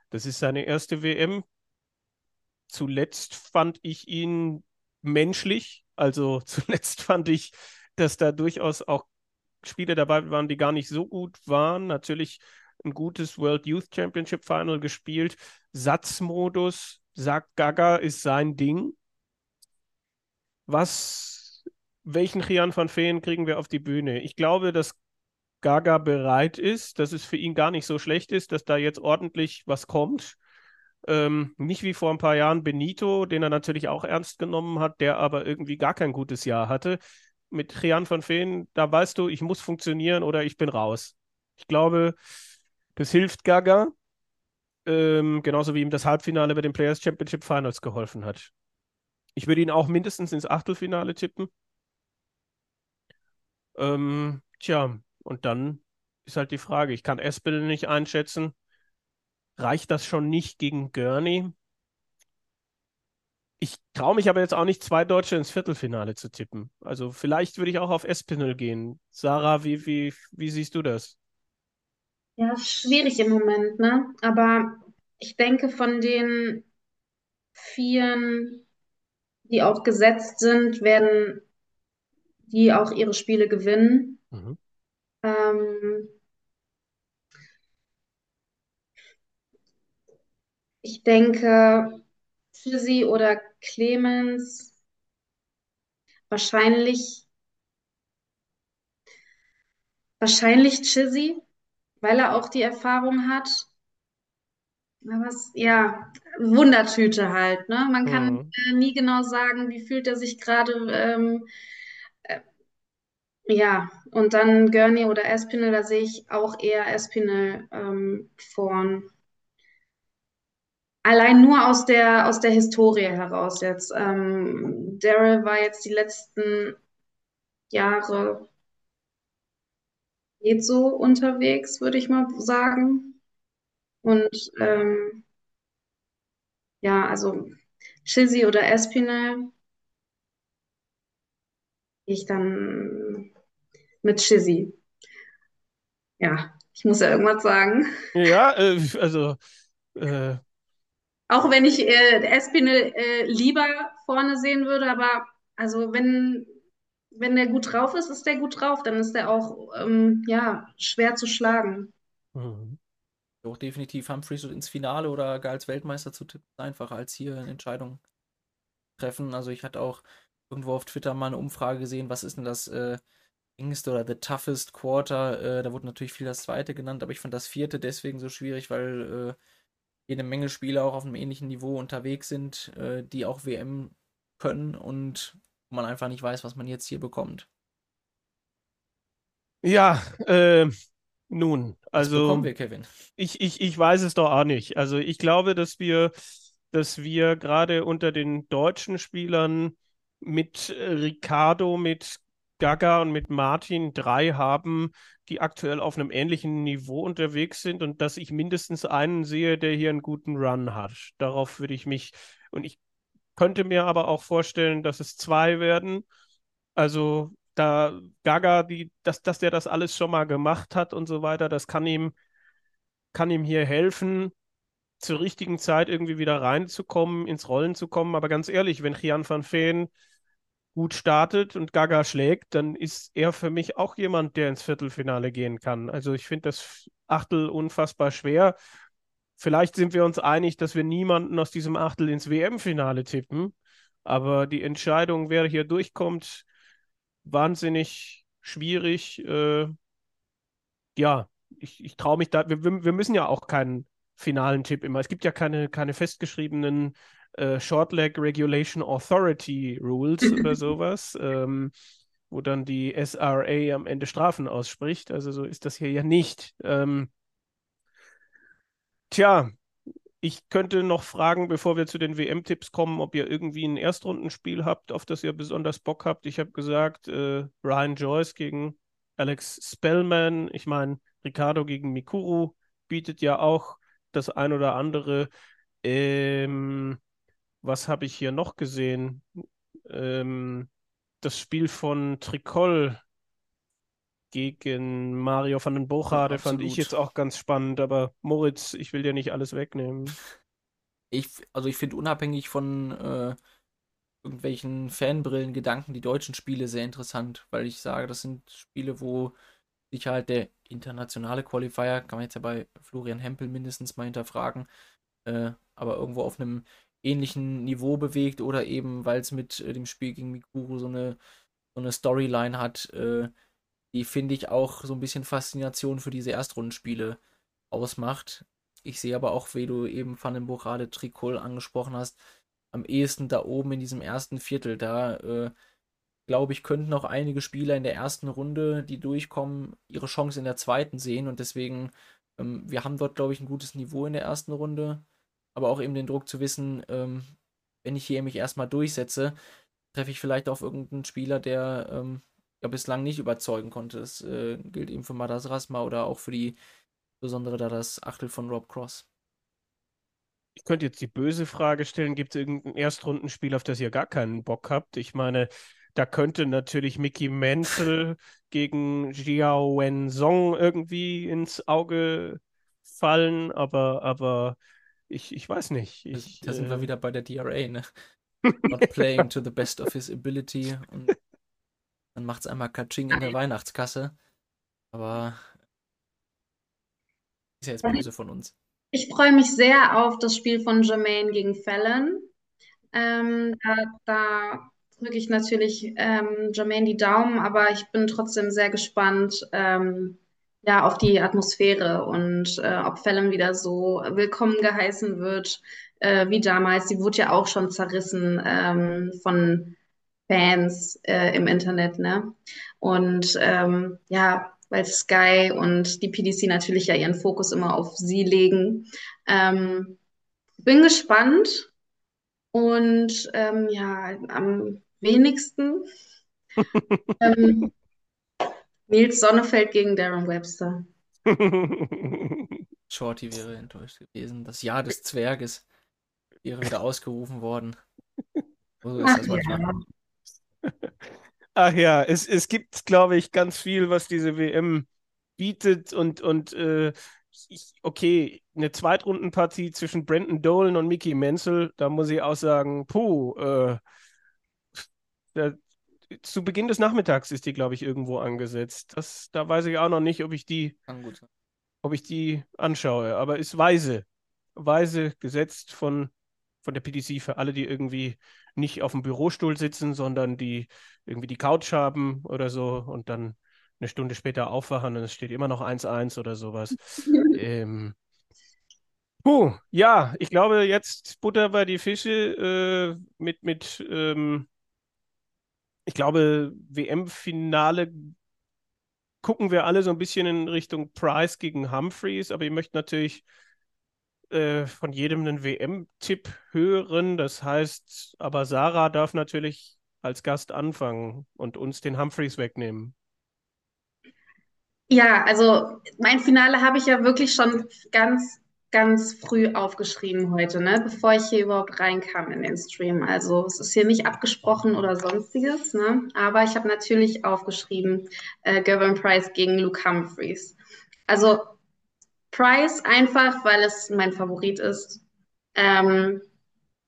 Das ist seine erste WM. Zuletzt fand ich ihn menschlich. Also zuletzt fand ich, dass da durchaus auch Spiele dabei waren, die gar nicht so gut waren. Natürlich ein gutes World Youth Championship Final gespielt. Satzmodus, sagt Gaga, ist sein Ding. Was, welchen Chian van Veen kriegen wir auf die Bühne? Ich glaube, dass Gaga bereit ist, dass es für ihn gar nicht so schlecht ist, dass da jetzt ordentlich was kommt. Ähm, nicht wie vor ein paar Jahren Benito, den er natürlich auch ernst genommen hat, der aber irgendwie gar kein gutes Jahr hatte. Mit Chian van Veen, da weißt du, ich muss funktionieren oder ich bin raus. Ich glaube, das hilft Gaga. Ähm, genauso wie ihm das Halbfinale bei den Players Championship Finals geholfen hat. Ich würde ihn auch mindestens ins Achtelfinale tippen. Ähm, tja, und dann ist halt die Frage, ich kann Espel nicht einschätzen. Reicht das schon nicht gegen Gurney? Ich traue mich aber jetzt auch nicht, zwei Deutsche ins Viertelfinale zu tippen. Also vielleicht würde ich auch auf Espinel gehen. Sarah, wie, wie, wie siehst du das? Ja, schwierig im Moment, ne? Aber ich denke, von den Vieren, die auch gesetzt sind, werden die auch ihre Spiele gewinnen. Mhm. Ähm, ich denke, Fizzy oder Clemens wahrscheinlich, wahrscheinlich Chizzy, weil er auch die Erfahrung hat. Aber es, ja, Wundertüte halt, ne? Man kann Mhm. äh, nie genau sagen, wie fühlt er sich gerade. Ähm, äh, ja, und dann Gurney oder Espinel, da sehe ich auch eher Espinel ähm, vorn. Allein nur aus der, aus der Historie heraus jetzt. Ähm, Daryl war jetzt die letzten Jahre geht so unterwegs, würde ich mal sagen. Und ähm, ja, also Chizzy oder Espinel ich dann mit Chizzy. Ja, ich muss ja irgendwas sagen. Ja, äh, also äh, Auch wenn ich äh, Espinel äh, lieber vorne sehen würde, aber also wenn, wenn der gut drauf ist, ist der gut drauf, dann ist der auch ähm, ja, schwer zu schlagen. mhm. Auch definitiv Humphreys ins Finale oder gar als Weltmeister zu tippen, ist einfacher als hier eine Entscheidung treffen. Also ich hatte auch irgendwo auf Twitter mal eine Umfrage gesehen, was ist denn das äh, engste oder the toughest Quarter? Äh, da wurde natürlich viel das zweite genannt, aber ich fand das vierte deswegen so schwierig, weil äh, jede Menge Spieler auch auf einem ähnlichen Niveau unterwegs sind, äh, die auch WM können und man einfach nicht weiß, was man jetzt hier bekommt. Ja, äh, nun, also wir, Kevin? ich, ich, ich weiß es doch auch nicht. Also ich glaube, dass wir, dass wir gerade unter den deutschen Spielern mit Ricardo, mit Gaga und mit Martin drei haben, die aktuell auf einem ähnlichen Niveau unterwegs sind und dass ich mindestens einen sehe, der hier einen guten Run hat. Darauf würde ich mich, und ich könnte mir aber auch vorstellen, dass es zwei werden. Also da Gaga, die, dass, dass der das alles schon mal gemacht hat und so weiter, das kann ihm, kann ihm hier helfen, zur richtigen Zeit irgendwie wieder reinzukommen, ins Rollen zu kommen. Aber ganz ehrlich, wenn Gian van Veen gut startet und Gaga schlägt, dann ist er für mich auch jemand, der ins Viertelfinale gehen kann. Also ich finde das Achtel unfassbar schwer. vielleicht sind wir uns einig, dass wir niemanden aus diesem Achtel ins WM-Finale tippen. Aber die Entscheidung, wer hier durchkommt, wahnsinnig schwierig. Äh, ja, ich, ich traue mich da. Wir, wir müssen ja auch keinen finalen Tipp immer. Es gibt ja keine, keine festgeschriebenen äh, Shortleg Regulation Authority Rules oder sowas, ähm, wo dann die SRA am Ende Strafen ausspricht. Also so ist das hier ja nicht. Ähm, tja, ich könnte noch fragen, bevor wir zu den WM-Tipps kommen, ob ihr irgendwie ein Erstrundenspiel habt, auf das ihr besonders Bock habt. Ich habe gesagt, äh, Ryan Joyce gegen Alex Spellman. Ich meine, Ricardo gegen Mikuru bietet ja auch das ein oder andere. Ähm, was habe ich hier noch gesehen? Ähm, das Spiel von Tricol gegen Mario van den Bochade ja, fand ich jetzt auch ganz spannend, aber Moritz, ich will dir nicht alles wegnehmen. Ich, also ich finde unabhängig von äh, irgendwelchen Fanbrillen-Gedanken die deutschen Spiele sehr interessant, weil ich sage, das sind Spiele, wo sich halt der internationale Qualifier, kann man jetzt ja bei Florian Hempel mindestens mal hinterfragen, äh, aber irgendwo auf einem ähnlichen Niveau bewegt oder eben, weil es mit äh, dem Spiel gegen Mikuru so eine, so eine Storyline hat, äh, die finde ich auch so ein bisschen Faszination für diese Erstrundenspiele ausmacht. Ich sehe aber auch, wie du eben Van den Buchade Tricol angesprochen hast, am ehesten da oben in diesem ersten Viertel. Da äh, glaube ich, könnten auch einige Spieler in der ersten Runde, die durchkommen, ihre Chance in der zweiten sehen. Und deswegen, ähm, wir haben dort, glaube ich, ein gutes Niveau in der ersten Runde. Aber auch eben den Druck zu wissen, ähm, wenn ich hier mich erstmal durchsetze, treffe ich vielleicht auf irgendeinen Spieler, der ähm, ja bislang nicht überzeugen konnte. Das äh, gilt eben für Madas Rasma oder auch für die, besondere da das Achtel von Rob Cross. Ich könnte jetzt die böse Frage stellen, gibt es irgendein Erstrundenspiel, auf das ihr gar keinen Bock habt? Ich meine, da könnte natürlich Mickey Menzel gegen Jiao Wenzong irgendwie ins Auge fallen, aber, aber ich, ich weiß nicht. Ich, da, sind wir äh, wieder bei der DRA, ne? Not playing to the best of his ability. Und dann macht es einmal Katsching in der Weihnachtskasse. Aber ist ja jetzt böse von uns. Ich freue mich sehr auf das Spiel von Jermaine gegen Fallon. Ähm, da, da drücke ich natürlich ähm, Jermaine die Daumen, aber ich bin trotzdem sehr gespannt ähm, ja, auf die Atmosphäre und äh, ob Fallon wieder so willkommen geheißen wird äh, wie damals. Sie wurde ja auch schon zerrissen ähm, von Fans äh, im Internet, ne? Und ähm, ja, weil Sky und die PDC natürlich ja ihren Fokus immer auf sie legen. Ähm, bin gespannt und ähm, ja, am wenigsten ähm, Nils Sonnefeld gegen Darren Webster. Shorty wäre enttäuscht gewesen. Das Jahr des Zwerges wäre wieder ausgerufen worden. So ist Ach. Ja. Ach ja, es, es gibt, glaube ich, ganz viel, was diese WM bietet und, und äh, ich, okay, eine Zweitrundenpartie zwischen Brandon Dolan und Mickey Menzel, da muss ich auch sagen, puh, äh, da, zu Beginn des Nachmittags ist die, glaube ich, irgendwo angesetzt. Das, da weiß ich auch noch nicht, ob ich die, ob ich die anschaue, aber ist weise, weise gesetzt von, von der PDC für alle, die irgendwie nicht auf dem Bürostuhl sitzen, sondern die irgendwie die Couch haben oder so und dann eine Stunde später aufwachen und es steht immer noch 1-1 oder sowas. ähm, puh, ja, ich glaube, jetzt Butter bei die Fische äh, mit, mit ähm, ich glaube, WM-Finale gucken wir alle so ein bisschen in Richtung Price gegen Humphreys, aber ich möchte natürlich äh, von jedem einen WM-Tipp hören. Das heißt, aber Sarah darf natürlich als Gast anfangen und uns den Humphreys wegnehmen. Ja, also mein Finale habe ich ja wirklich schon ganz, ganz früh aufgeschrieben heute, ne? bevor ich hier überhaupt reinkam in den Stream. Also es ist hier nicht abgesprochen oder sonstiges, ne? aber ich habe natürlich aufgeschrieben äh, Gavin Price gegen Luke Humphreys. Also Price einfach, weil es mein Favorit ist. Ähm,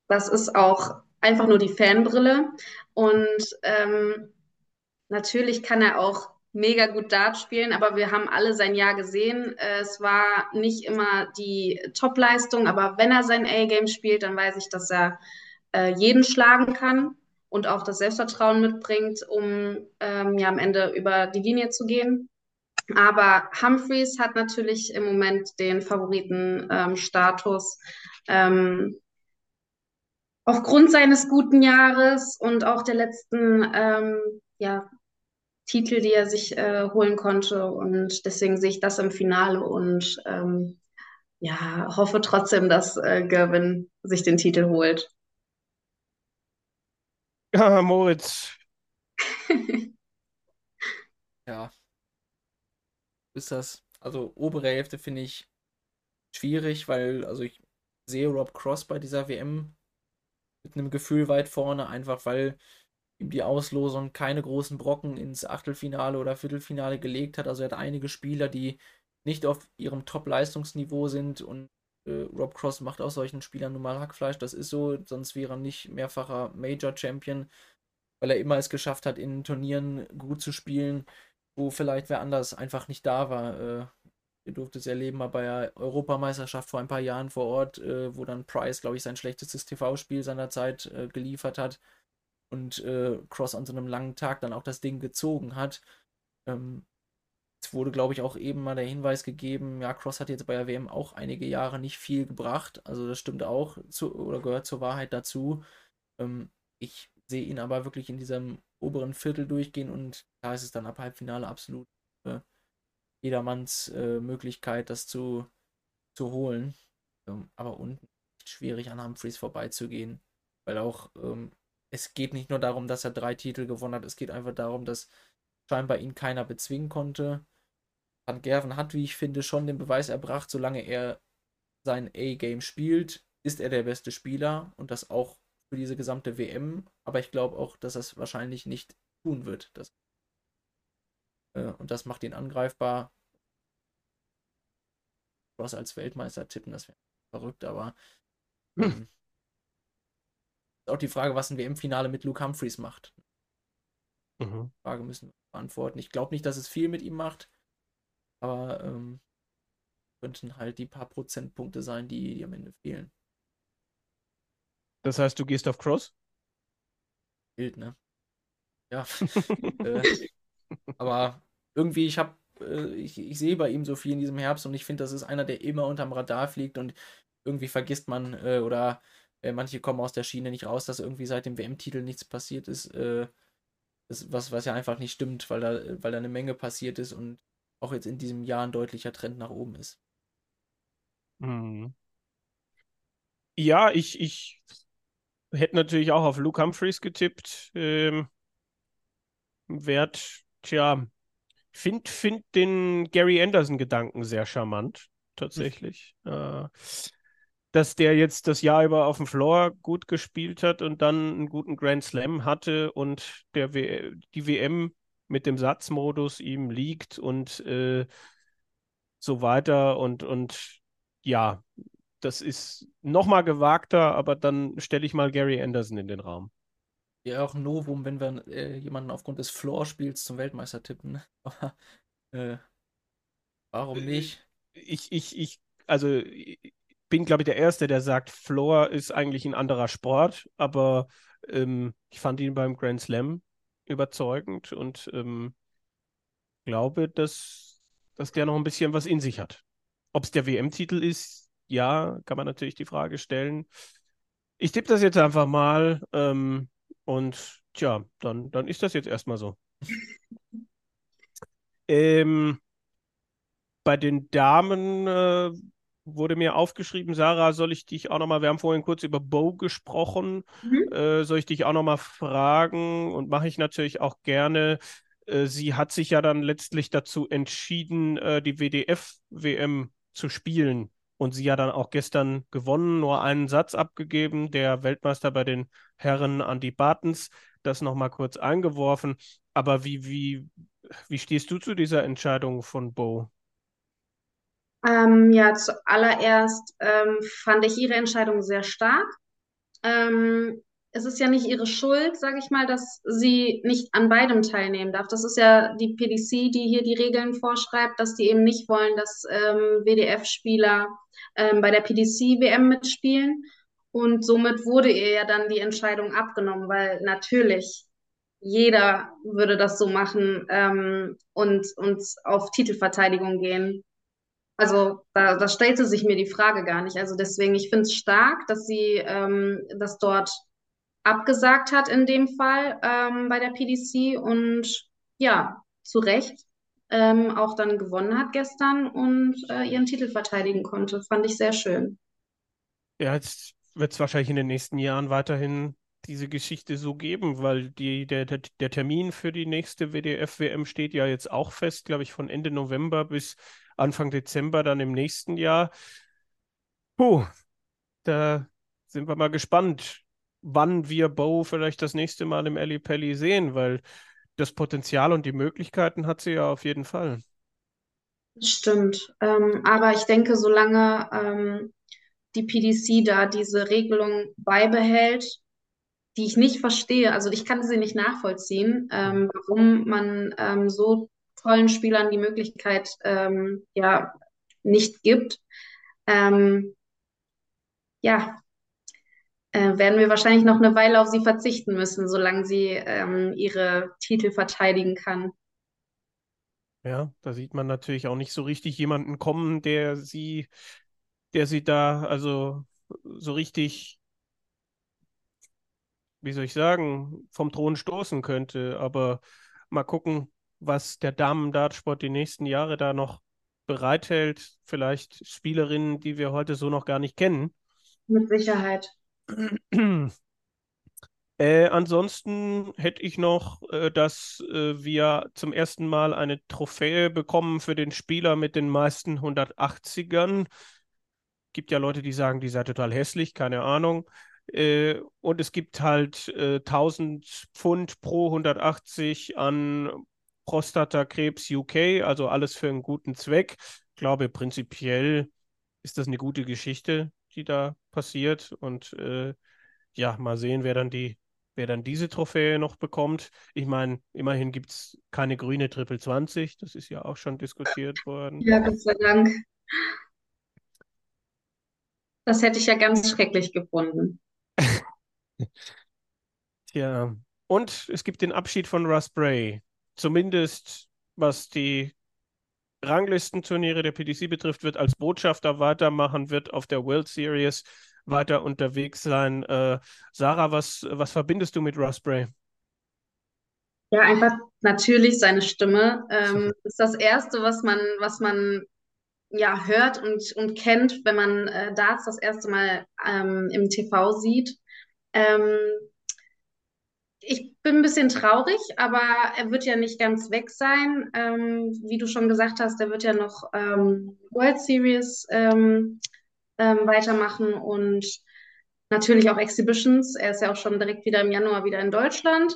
das ist auch einfach nur die Fanbrille. Und ähm, natürlich kann er auch mega gut Dart spielen, aber wir haben alle sein Jahr gesehen. Äh, es war nicht immer die Top-Leistung, aber wenn er sein A-Game spielt, dann weiß ich, dass er äh, jeden schlagen kann und auch das Selbstvertrauen mitbringt, um ähm, ja am Ende über die Linie zu gehen. Aber Humphreys hat natürlich im Moment den Favoritenstatus. Ähm, aufgrund seines guten Jahres und auch der letzten ähm, ja, Titel, die er sich äh, holen konnte. Und deswegen sehe ich das im Finale und ähm, ja, hoffe trotzdem, dass äh, Gervin sich den Titel holt. Ja, Moritz. ja. Ist das. Also obere Hälfte finde ich schwierig, weil, also ich sehe Rob Cross bei dieser WM mit einem Gefühl weit vorne, einfach weil die Auslosung keine großen Brocken ins Achtelfinale oder Viertelfinale gelegt hat. Also er hat einige Spieler, die nicht auf ihrem Top-Leistungsniveau sind und äh, Rob Cross macht aus solchen Spielern nun mal Hackfleisch. Das ist so, sonst wäre er nicht mehrfacher Major-Champion, weil er immer es geschafft hat, in Turnieren gut zu spielen, wo vielleicht wer anders einfach nicht da war. Äh, ihr durftet es erleben mal bei der Europameisterschaft vor ein paar Jahren vor Ort, äh, wo dann Price, glaube ich, sein schlechtestes TV-Spiel seiner Zeit äh, geliefert hat und äh, Cross an so einem langen Tag dann auch das Ding gezogen hat. Ähm, es wurde, glaube ich, auch eben mal der Hinweis gegeben, ja, Cross hat jetzt bei der WM auch einige Jahre nicht viel gebracht. Also das stimmt auch zu, oder gehört zur Wahrheit dazu. Ähm, ich sehe ihn aber wirklich in diesem oberen Viertel durchgehen und da ist es dann ab Halbfinale absolut äh, jedermanns äh, Möglichkeit, das zu, zu holen. Ähm, aber unten ist schwierig an Humphreys vorbeizugehen, weil auch ähm, es geht nicht nur darum, dass er drei Titel gewonnen hat, es geht einfach darum, dass scheinbar ihn keiner bezwingen konnte. Van Gerven hat, wie ich finde, schon den Beweis erbracht, solange er sein A-Game spielt, ist er der beste Spieler und das auch für diese gesamte WM. Aber ich glaube auch, dass er es wahrscheinlich nicht tun wird. Das, äh, und das macht ihn angreifbar. Was als Weltmeister tippen, das wäre verrückt, aber ähm, auch die Frage, was ein WM-Finale mit Luke Humphreys macht. Mhm. Frage müssen wir beantworten. Ich glaube nicht, dass es viel mit ihm macht, aber ähm, könnten halt die paar Prozentpunkte sein, die, die am Ende fehlen. Das heißt, du gehst auf Cross? Bild, ne? Ja. äh, aber irgendwie, ich habe, äh, ich, ich sehe bei ihm so viel in diesem Herbst und ich finde, das ist einer, der immer unterm Radar fliegt und irgendwie vergisst man äh, oder äh, manche kommen aus der Schiene nicht raus, dass irgendwie seit dem WM-Titel nichts passiert ist. Äh, das, was, was ja einfach nicht stimmt, weil da, weil da eine Menge passiert ist und auch jetzt in diesem Jahr ein deutlicher Trend nach oben ist. Mhm. Ja, ich, ich hätte natürlich auch auf Luke Humphreys getippt. Ähm, Wert, tja, find, find den Gary Anderson-Gedanken sehr charmant, tatsächlich. Mhm. Äh, dass der jetzt das Jahr über auf dem Floor gut gespielt hat und dann einen guten Grand Slam hatte und der w die WM mit dem Satzmodus ihm liegt und äh, so weiter und, und ja, das ist nochmal gewagter, aber dann stelle ich mal Gary Anderson in den Raum. Ja, auch ein Novum, wenn wir äh, jemanden aufgrund des Floor-Spiels zum Weltmeister tippen. Ne? Aber äh, warum äh, nicht? Ich, ich, ich, also bin, glaube ich, der Erste, der sagt, Floor ist eigentlich ein anderer Sport, aber ähm, ich fand ihn beim Grand Slam überzeugend und ähm, glaube, dass, dass der noch ein bisschen was in sich hat. Ob es der WM-Titel ist, ja, kann man natürlich die Frage stellen. Ich tippe das jetzt einfach mal ähm, und tja, dann, dann ist das jetzt erstmal so. ähm, bei den Damen äh, wurde mir aufgeschrieben, Sarah, soll ich dich auch nochmal, wir haben vorhin kurz über Bo gesprochen, mhm. äh, soll ich dich auch nochmal fragen und mache ich natürlich auch gerne. Äh, sie hat sich ja dann letztlich dazu entschieden, äh, die WDF-WM zu spielen und sie ja dann auch gestern gewonnen, nur einen Satz abgegeben, der Weltmeister bei den Herren Andy Bartens, das nochmal kurz eingeworfen. Aber wie, wie, wie stehst du zu dieser Entscheidung von Bo? Ähm, ja, zuallererst ähm, fand ich ihre Entscheidung sehr stark. Ähm, es ist ja nicht ihre Schuld, sage ich mal, dass sie nicht an beidem teilnehmen darf. Das ist ja die PDC, die hier die Regeln vorschreibt, dass die eben nicht wollen, dass ähm, WDF-Spieler ähm, bei der PDC-WM mitspielen. Und somit wurde ihr ja dann die Entscheidung abgenommen, weil natürlich jeder würde das so machen ähm, und, und auf Titelverteidigung gehen. Also da, da stellte sich mir die Frage gar nicht. Also deswegen, ich finde es stark, dass sie ähm, das dort abgesagt hat in dem Fall ähm, bei der PDC und ja, zu Recht ähm, auch dann gewonnen hat gestern und äh, ihren Titel verteidigen konnte. Fand ich sehr schön. Ja, jetzt wird es wahrscheinlich in den nächsten Jahren weiterhin diese Geschichte so geben, weil die, der, der, der Termin für die nächste WDF-WM steht ja jetzt auch fest, glaube ich, von Ende November bis Anfang Dezember dann im nächsten Jahr. Puh, da sind wir mal gespannt, wann wir Bo vielleicht das nächste Mal im Ali Pelli sehen, weil das Potenzial und die Möglichkeiten hat sie ja auf jeden Fall. Stimmt. Ähm, aber ich denke, solange ähm, die PDC da diese Regelung beibehält, die ich nicht verstehe, also ich kann sie nicht nachvollziehen, ähm, warum man ähm, so tollen Spielern die Möglichkeit ähm, ja nicht gibt. Ähm, ja, äh, werden wir wahrscheinlich noch eine Weile auf sie verzichten müssen, solange sie ähm, ihre Titel verteidigen kann. Ja, da sieht man natürlich auch nicht so richtig jemanden kommen, der sie, der sie da also so richtig, wie soll ich sagen, vom Thron stoßen könnte. Aber mal gucken, was der Damen-Dartsport die nächsten Jahre da noch bereithält. Vielleicht Spielerinnen, die wir heute so noch gar nicht kennen. Mit Sicherheit. Äh, ansonsten hätte ich noch, äh, dass äh, wir zum ersten Mal eine Trophäe bekommen für den Spieler mit den meisten 180ern. Gibt ja Leute, die sagen, die sei total hässlich, keine Ahnung. Äh, und es gibt halt 1000 äh, Pfund pro 180 an Prostatakrebs UK, also alles für einen guten Zweck. Ich glaube, prinzipiell ist das eine gute Geschichte, die da passiert. Und äh, ja, mal sehen, wer dann die, wer dann diese Trophäe noch bekommt. Ich meine, immerhin gibt es keine grüne Triple 20, das ist ja auch schon diskutiert worden. Ja, Gott sei Dank. Das hätte ich ja ganz schrecklich gefunden. Tja, und es gibt den Abschied von Russ Bray. Zumindest was die Ranglistenturniere der PDC betrifft, wird als Botschafter weitermachen, wird auf der World Series weiter unterwegs sein. Äh, Sarah, was, was verbindest du mit Raspberry? Ja, einfach natürlich seine Stimme. Ähm, ist das Erste, was man, was man ja hört und, und kennt, wenn man äh, Darts das erste Mal ähm, im TV sieht. Ähm, ich bin ein bisschen traurig, aber er wird ja nicht ganz weg sein. Ähm, wie du schon gesagt hast, er wird ja noch ähm, World Series ähm, ähm, weitermachen und natürlich auch Exhibitions. Er ist ja auch schon direkt wieder im Januar wieder in Deutschland.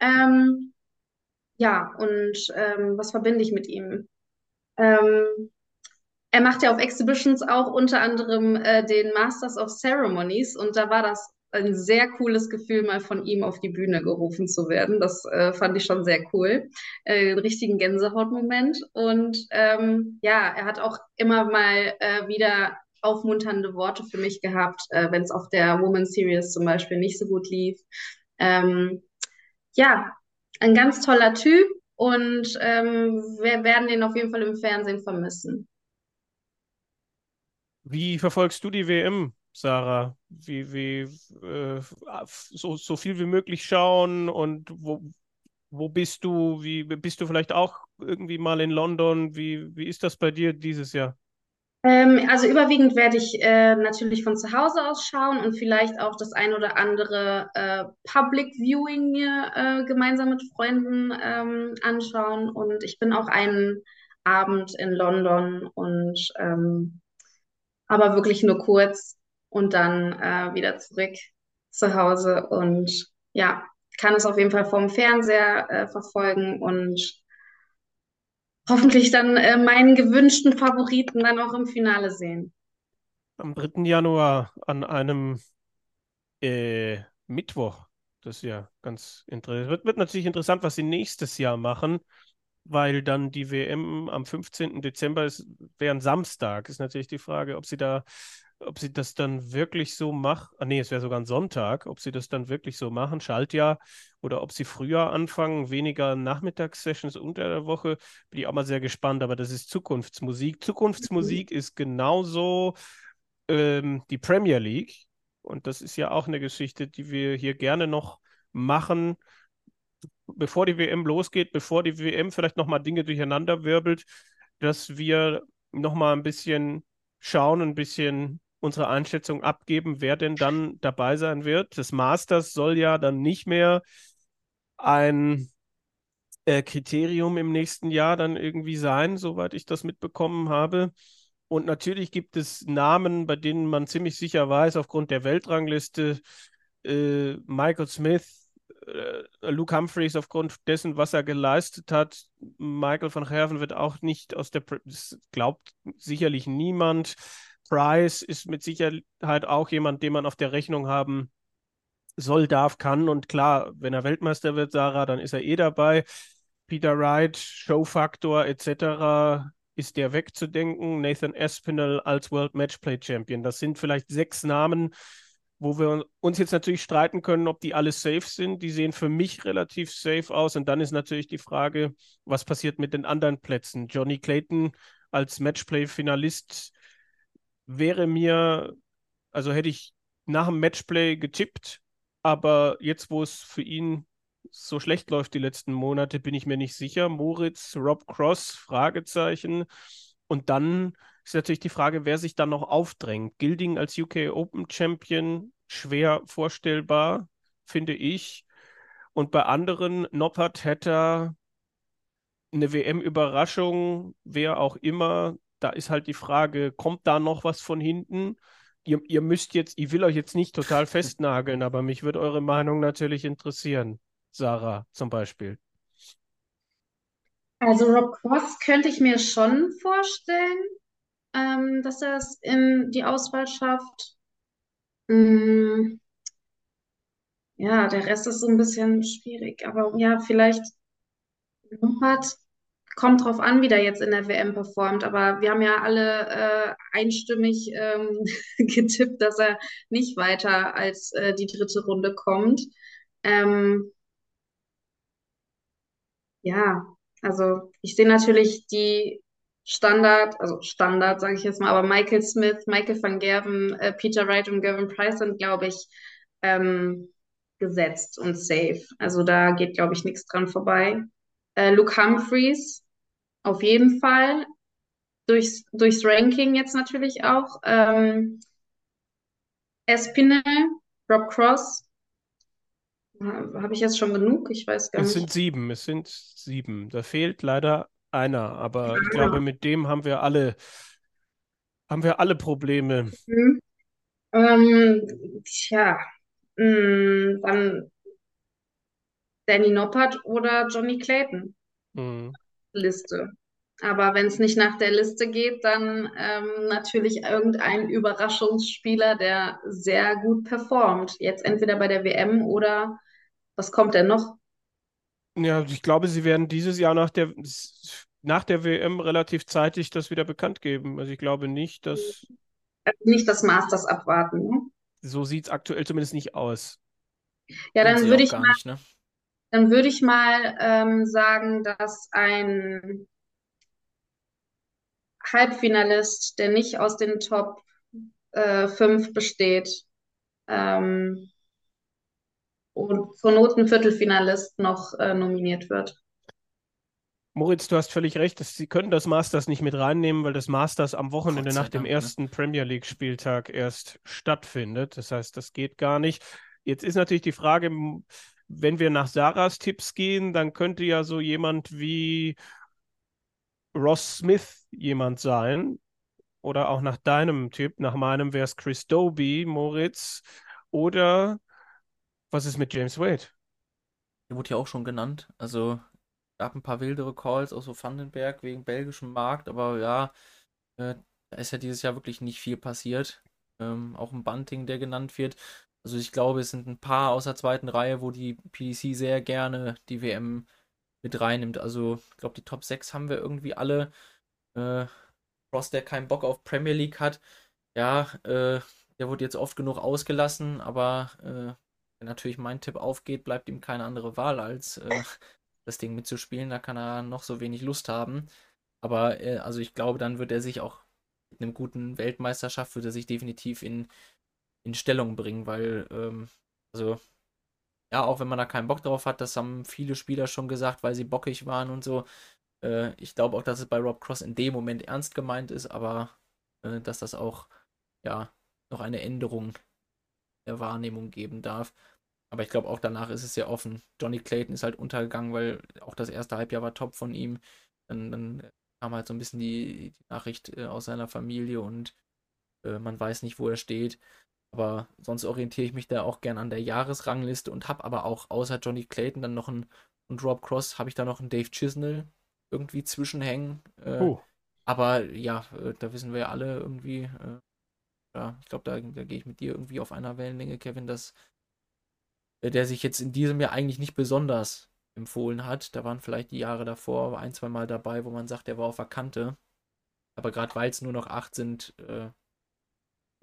Ähm, ja, und ähm, was verbinde ich mit ihm? er macht ja auf Exhibitions auch unter anderem äh, den Masters of Ceremonies und da war das ein sehr cooles Gefühl, mal von ihm auf die Bühne gerufen zu werden. Das äh, fand ich schon sehr cool. Äh, einen richtigen Gänsehautmoment. Und ähm, ja, er hat auch immer mal äh, wieder aufmunternde Worte für mich gehabt, äh, wenn es auf der Woman Series zum Beispiel nicht so gut lief. Ähm, ja, ein ganz toller Typ und ähm, wir werden ihn auf jeden Fall im Fernsehen vermissen. Wie verfolgst du die WM? Sarah? Wie, wie äh, so, so viel wie möglich schauen und wo, wo bist du? Wie bist du vielleicht auch irgendwie mal in London? Wie, wie ist das bei dir dieses Jahr? Ähm, also überwiegend werde ich äh, natürlich von zu Hause aus schauen und vielleicht auch das ein oder andere äh, Public Viewing mir äh, gemeinsam mit Freunden ähm, anschauen. Und ich bin auch einen Abend in London und ähm, aber wirklich nur kurz und dann äh, wieder zurück zu Hause und ja, kann es auf jeden Fall vom Fernseher äh, verfolgen und hoffentlich dann äh, meinen gewünschten Favoriten dann auch im Finale sehen. Am 3. Januar an einem äh, Mittwoch. Das ist ja ganz interessant. Wird, wird natürlich interessant, was sie nächstes Jahr machen, weil dann die WM am 15. Dezember ist, wäre ein Samstag. Ist natürlich die Frage, ob sie da ob sie das dann wirklich so machen, ah, nee, es wäre sogar ein Sonntag, ob sie das dann wirklich so machen, Schaltjahr, oder ob sie früher anfangen, weniger Nachmittagssessions unter der Woche, bin ich auch mal sehr gespannt, aber das ist Zukunftsmusik. Zukunftsmusik mhm. ist genauso ähm, die Premier League und das ist ja auch eine Geschichte, die wir hier gerne noch machen, bevor die WM losgeht, bevor die WM vielleicht nochmal Dinge durcheinander wirbelt, dass wir nochmal ein bisschen schauen, ein bisschen unsere Einschätzung abgeben, wer denn dann dabei sein wird. Das Masters soll ja dann nicht mehr ein äh, Kriterium im nächsten Jahr dann irgendwie sein, soweit ich das mitbekommen habe. Und natürlich gibt es Namen, bei denen man ziemlich sicher weiß, aufgrund der Weltrangliste, äh, Michael Smith, äh, Luke Humphreys aufgrund dessen, was er geleistet hat. Michael van Gerven wird auch nicht aus der, Pre das glaubt sicherlich niemand. Price ist mit Sicherheit auch jemand, den man auf der Rechnung haben soll, darf, kann. Und klar, wenn er Weltmeister wird, Sarah, dann ist er eh dabei. Peter Wright, Showfaktor etc. ist der wegzudenken. Nathan Aspinall als World Matchplay Champion. Das sind vielleicht sechs Namen, wo wir uns jetzt natürlich streiten können, ob die alle safe sind. Die sehen für mich relativ safe aus. Und dann ist natürlich die Frage, was passiert mit den anderen Plätzen? Johnny Clayton als Matchplay-Finalist wäre mir, also hätte ich nach dem Matchplay getippt, aber jetzt, wo es für ihn so schlecht läuft die letzten Monate, bin ich mir nicht sicher. Moritz, Rob Cross, Fragezeichen. Und dann ist natürlich die Frage, wer sich dann noch aufdrängt. Gilding als UK Open Champion, schwer vorstellbar, finde ich. Und bei anderen, Noppert, Hatter, eine WM-Überraschung, wer auch immer, da ist halt die Frage, kommt da noch was von hinten? Ihr, ihr müsst jetzt, ich will euch jetzt nicht total festnageln, aber mich würde eure Meinung natürlich interessieren. Sarah zum Beispiel. Also Rob Cross könnte ich mir schon vorstellen, ähm, dass er es in die Auswahl schafft. Mm, ja, der Rest ist so ein bisschen schwierig, aber ja, vielleicht Norbert kommt drauf an, wie der jetzt in der WM performt. Aber wir haben ja alle äh, einstimmig ähm, getippt, dass er nicht weiter als äh, die dritte Runde kommt. Ähm, ja, also ich sehe natürlich die Standard, also Standard sage ich jetzt mal, aber Michael Smith, Michael van Gerven, äh, Peter Wright und Gavin Price sind, glaube ich, ähm, gesetzt und safe. Also da geht, glaube ich, nichts dran vorbei. Äh, Luke Humphreys auf jeden Fall. Durchs, durchs Ranking jetzt natürlich auch. Ähm, Espinel, Rob Cross. Habe ich jetzt schon genug? Ich weiß gar es nicht. Es sind sieben, es sind sieben. Da fehlt leider einer, aber ja. ich glaube, mit dem haben wir alle, haben wir alle Probleme. Mhm. Ähm, tja, mm, dann Danny Noppert oder Johnny Clayton. Mhm. Liste. Aber wenn es nicht nach der Liste geht, dann ähm, natürlich irgendein Überraschungsspieler, der sehr gut performt. Jetzt entweder bei der WM oder was kommt denn noch? Ja, ich glaube, sie werden dieses Jahr nach der, nach der WM relativ zeitig das wieder bekannt geben. Also ich glaube nicht, dass. Also nicht das Masters abwarten. Ne? So sieht es aktuell zumindest nicht aus. Ja, dann würde ich mal, nicht, ne? Dann würde ich mal ähm, sagen, dass ein Halbfinalist, der nicht aus den Top äh, 5 besteht, ähm, und zur Not ein Viertelfinalist noch äh, nominiert wird. Moritz, du hast völlig recht, dass sie können das Masters nicht mit reinnehmen, weil das Masters am Wochenende nach dem Dank, ne? ersten ne? Premier League Spieltag erst stattfindet. Das heißt, das geht gar nicht. Jetzt ist natürlich die Frage, wenn wir nach Sarahs Tipps gehen, dann könnte ja so jemand wie Ross Smith jemand sein. Oder auch nach deinem Tipp, nach meinem wäre es Chris Doby, Moritz. Oder was ist mit James Wade? Der wurde ja auch schon genannt. Also gab ein paar wildere Calls, auch so Vandenberg wegen belgischem Markt, aber ja, äh, da ist ja dieses Jahr wirklich nicht viel passiert. Ähm, auch ein Bunting, der genannt wird. Also ich glaube, es sind ein paar aus der zweiten Reihe, wo die PDC sehr gerne die WM mit reinnimmt. Also ich glaube, die Top 6 haben wir irgendwie alle. Äh, Ross, der keinen Bock auf Premier League hat, ja, äh, der wurde jetzt oft genug ausgelassen, aber äh, wenn natürlich mein Tipp aufgeht, bleibt ihm keine andere Wahl, als äh, das Ding mitzuspielen. Da kann er noch so wenig Lust haben. Aber äh, also ich glaube, dann wird er sich auch mit einem guten Weltmeisterschaft, wird er sich definitiv in, in Stellung bringen, weil, ähm, also ja, auch wenn man da keinen Bock drauf hat, das haben viele Spieler schon gesagt, weil sie bockig waren und so. Äh, ich glaube auch, dass es bei Rob Cross in dem Moment ernst gemeint ist, aber äh, dass das auch, ja, noch eine Änderung der Wahrnehmung geben darf. Aber ich glaube auch danach ist es sehr offen. Johnny Clayton ist halt untergegangen, weil auch das erste Halbjahr war top von ihm. Dann, dann kam halt so ein bisschen die, die Nachricht äh, aus seiner Familie und äh, man weiß nicht, wo er steht. Aber sonst orientiere ich mich da auch gern an der Jahresrangliste und habe aber auch außer Johnny Clayton dann noch einen und Rob Cross habe ich da noch einen Dave Chisnell irgendwie zwischenhängen. Äh, oh. Aber ja, äh, da wissen wir ja alle irgendwie, äh, ja, ich glaube, da, da gehe ich mit dir irgendwie auf einer Wellenlänge, Kevin, dass äh, der sich jetzt in diesem Jahr eigentlich nicht besonders empfohlen hat. Da waren vielleicht die Jahre davor ein, zwei Mal dabei, wo man sagt, der war auf der Kante. Aber gerade weil es nur noch acht sind, äh,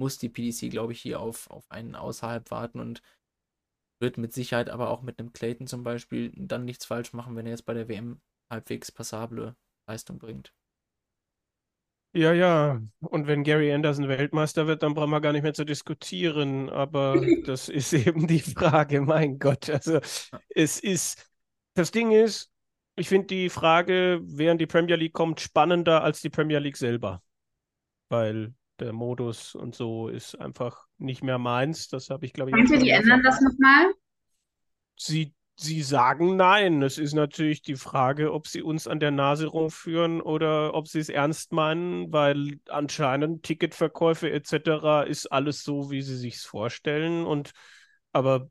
muss die PDC, glaube ich, hier auf, auf einen außerhalb warten und wird mit Sicherheit aber auch mit einem Clayton zum Beispiel dann nichts falsch machen, wenn er jetzt bei der WM halbwegs passable Leistung bringt. Ja, ja. Und wenn Gary Anderson Weltmeister wird, dann brauchen wir gar nicht mehr zu diskutieren. Aber das ist eben die Frage, mein Gott. Also es ist, das Ding ist, ich finde die Frage, während die Premier League kommt, spannender als die Premier League selber. Weil der Modus und so ist einfach nicht mehr meins. Das habe ich, glaube ich. Meint ihr, die ändern das nochmal? Sie Sie sagen nein. Es ist natürlich die Frage, ob sie uns an der Nase rumführen oder ob sie es ernst meinen, weil anscheinend Ticketverkäufe etc. ist alles so, wie sie sich vorstellen. Und aber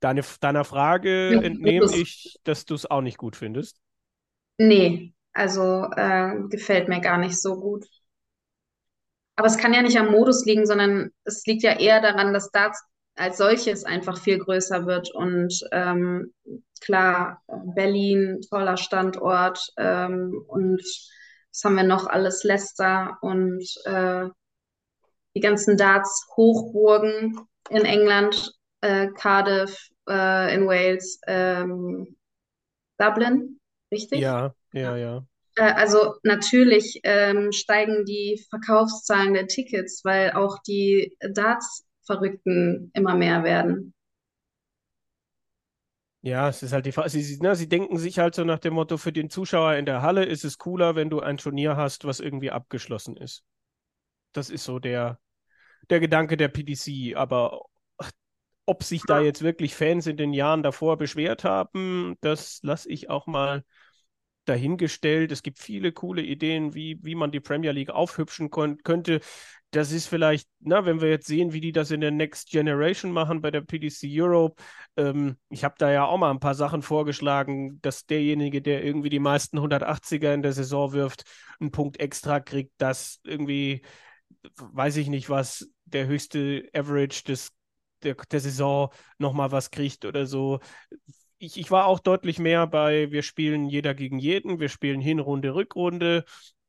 deine, deiner Frage ja, entnehme ich, dass du es auch nicht gut findest. Nee, also äh, gefällt mir gar nicht so gut. Aber es kann ja nicht am Modus liegen, sondern es liegt ja eher daran, dass Darts als solches einfach viel größer wird. Und ähm, klar, Berlin, toller Standort ähm, und was haben wir noch alles? Leicester und äh, die ganzen Darts-Hochburgen in England, äh, Cardiff, äh, in Wales, ähm, Dublin, richtig? Ja, ja, ja. Äh, also natürlich ähm, steigen die Verkaufszahlen der Tickets, weil auch die Darts Verrückten immer mehr werden. Ja, es ist halt die Frage. Sie, sie, ne, sie denken sich halt so nach dem Motto, für den Zuschauer in der Halle ist es cooler, wenn du ein Turnier hast, was irgendwie abgeschlossen ist. Das ist so der, der Gedanke der PDC. Aber ob sich da jetzt wirklich Fans in den Jahren davor beschwert haben, das lasse ich auch mal dahingestellt. Es gibt viele coole Ideen, wie, wie man die Premier League aufhübschen könnte das ist vielleicht, na, wenn wir jetzt sehen, wie die das in der Next Generation machen bei der PDC Europe. Ähm, ich habe da ja auch mal ein paar Sachen vorgeschlagen, dass derjenige, der irgendwie die meisten 180er in der Saison wirft, einen Punkt extra kriegt, dass irgendwie, weiß ich nicht was, der höchste Average des, der, der Saison nochmal was kriegt oder so. Ich, ich war auch deutlich mehr bei, wir spielen jeder gegen jeden, wir spielen Hinrunde, Rückrunde,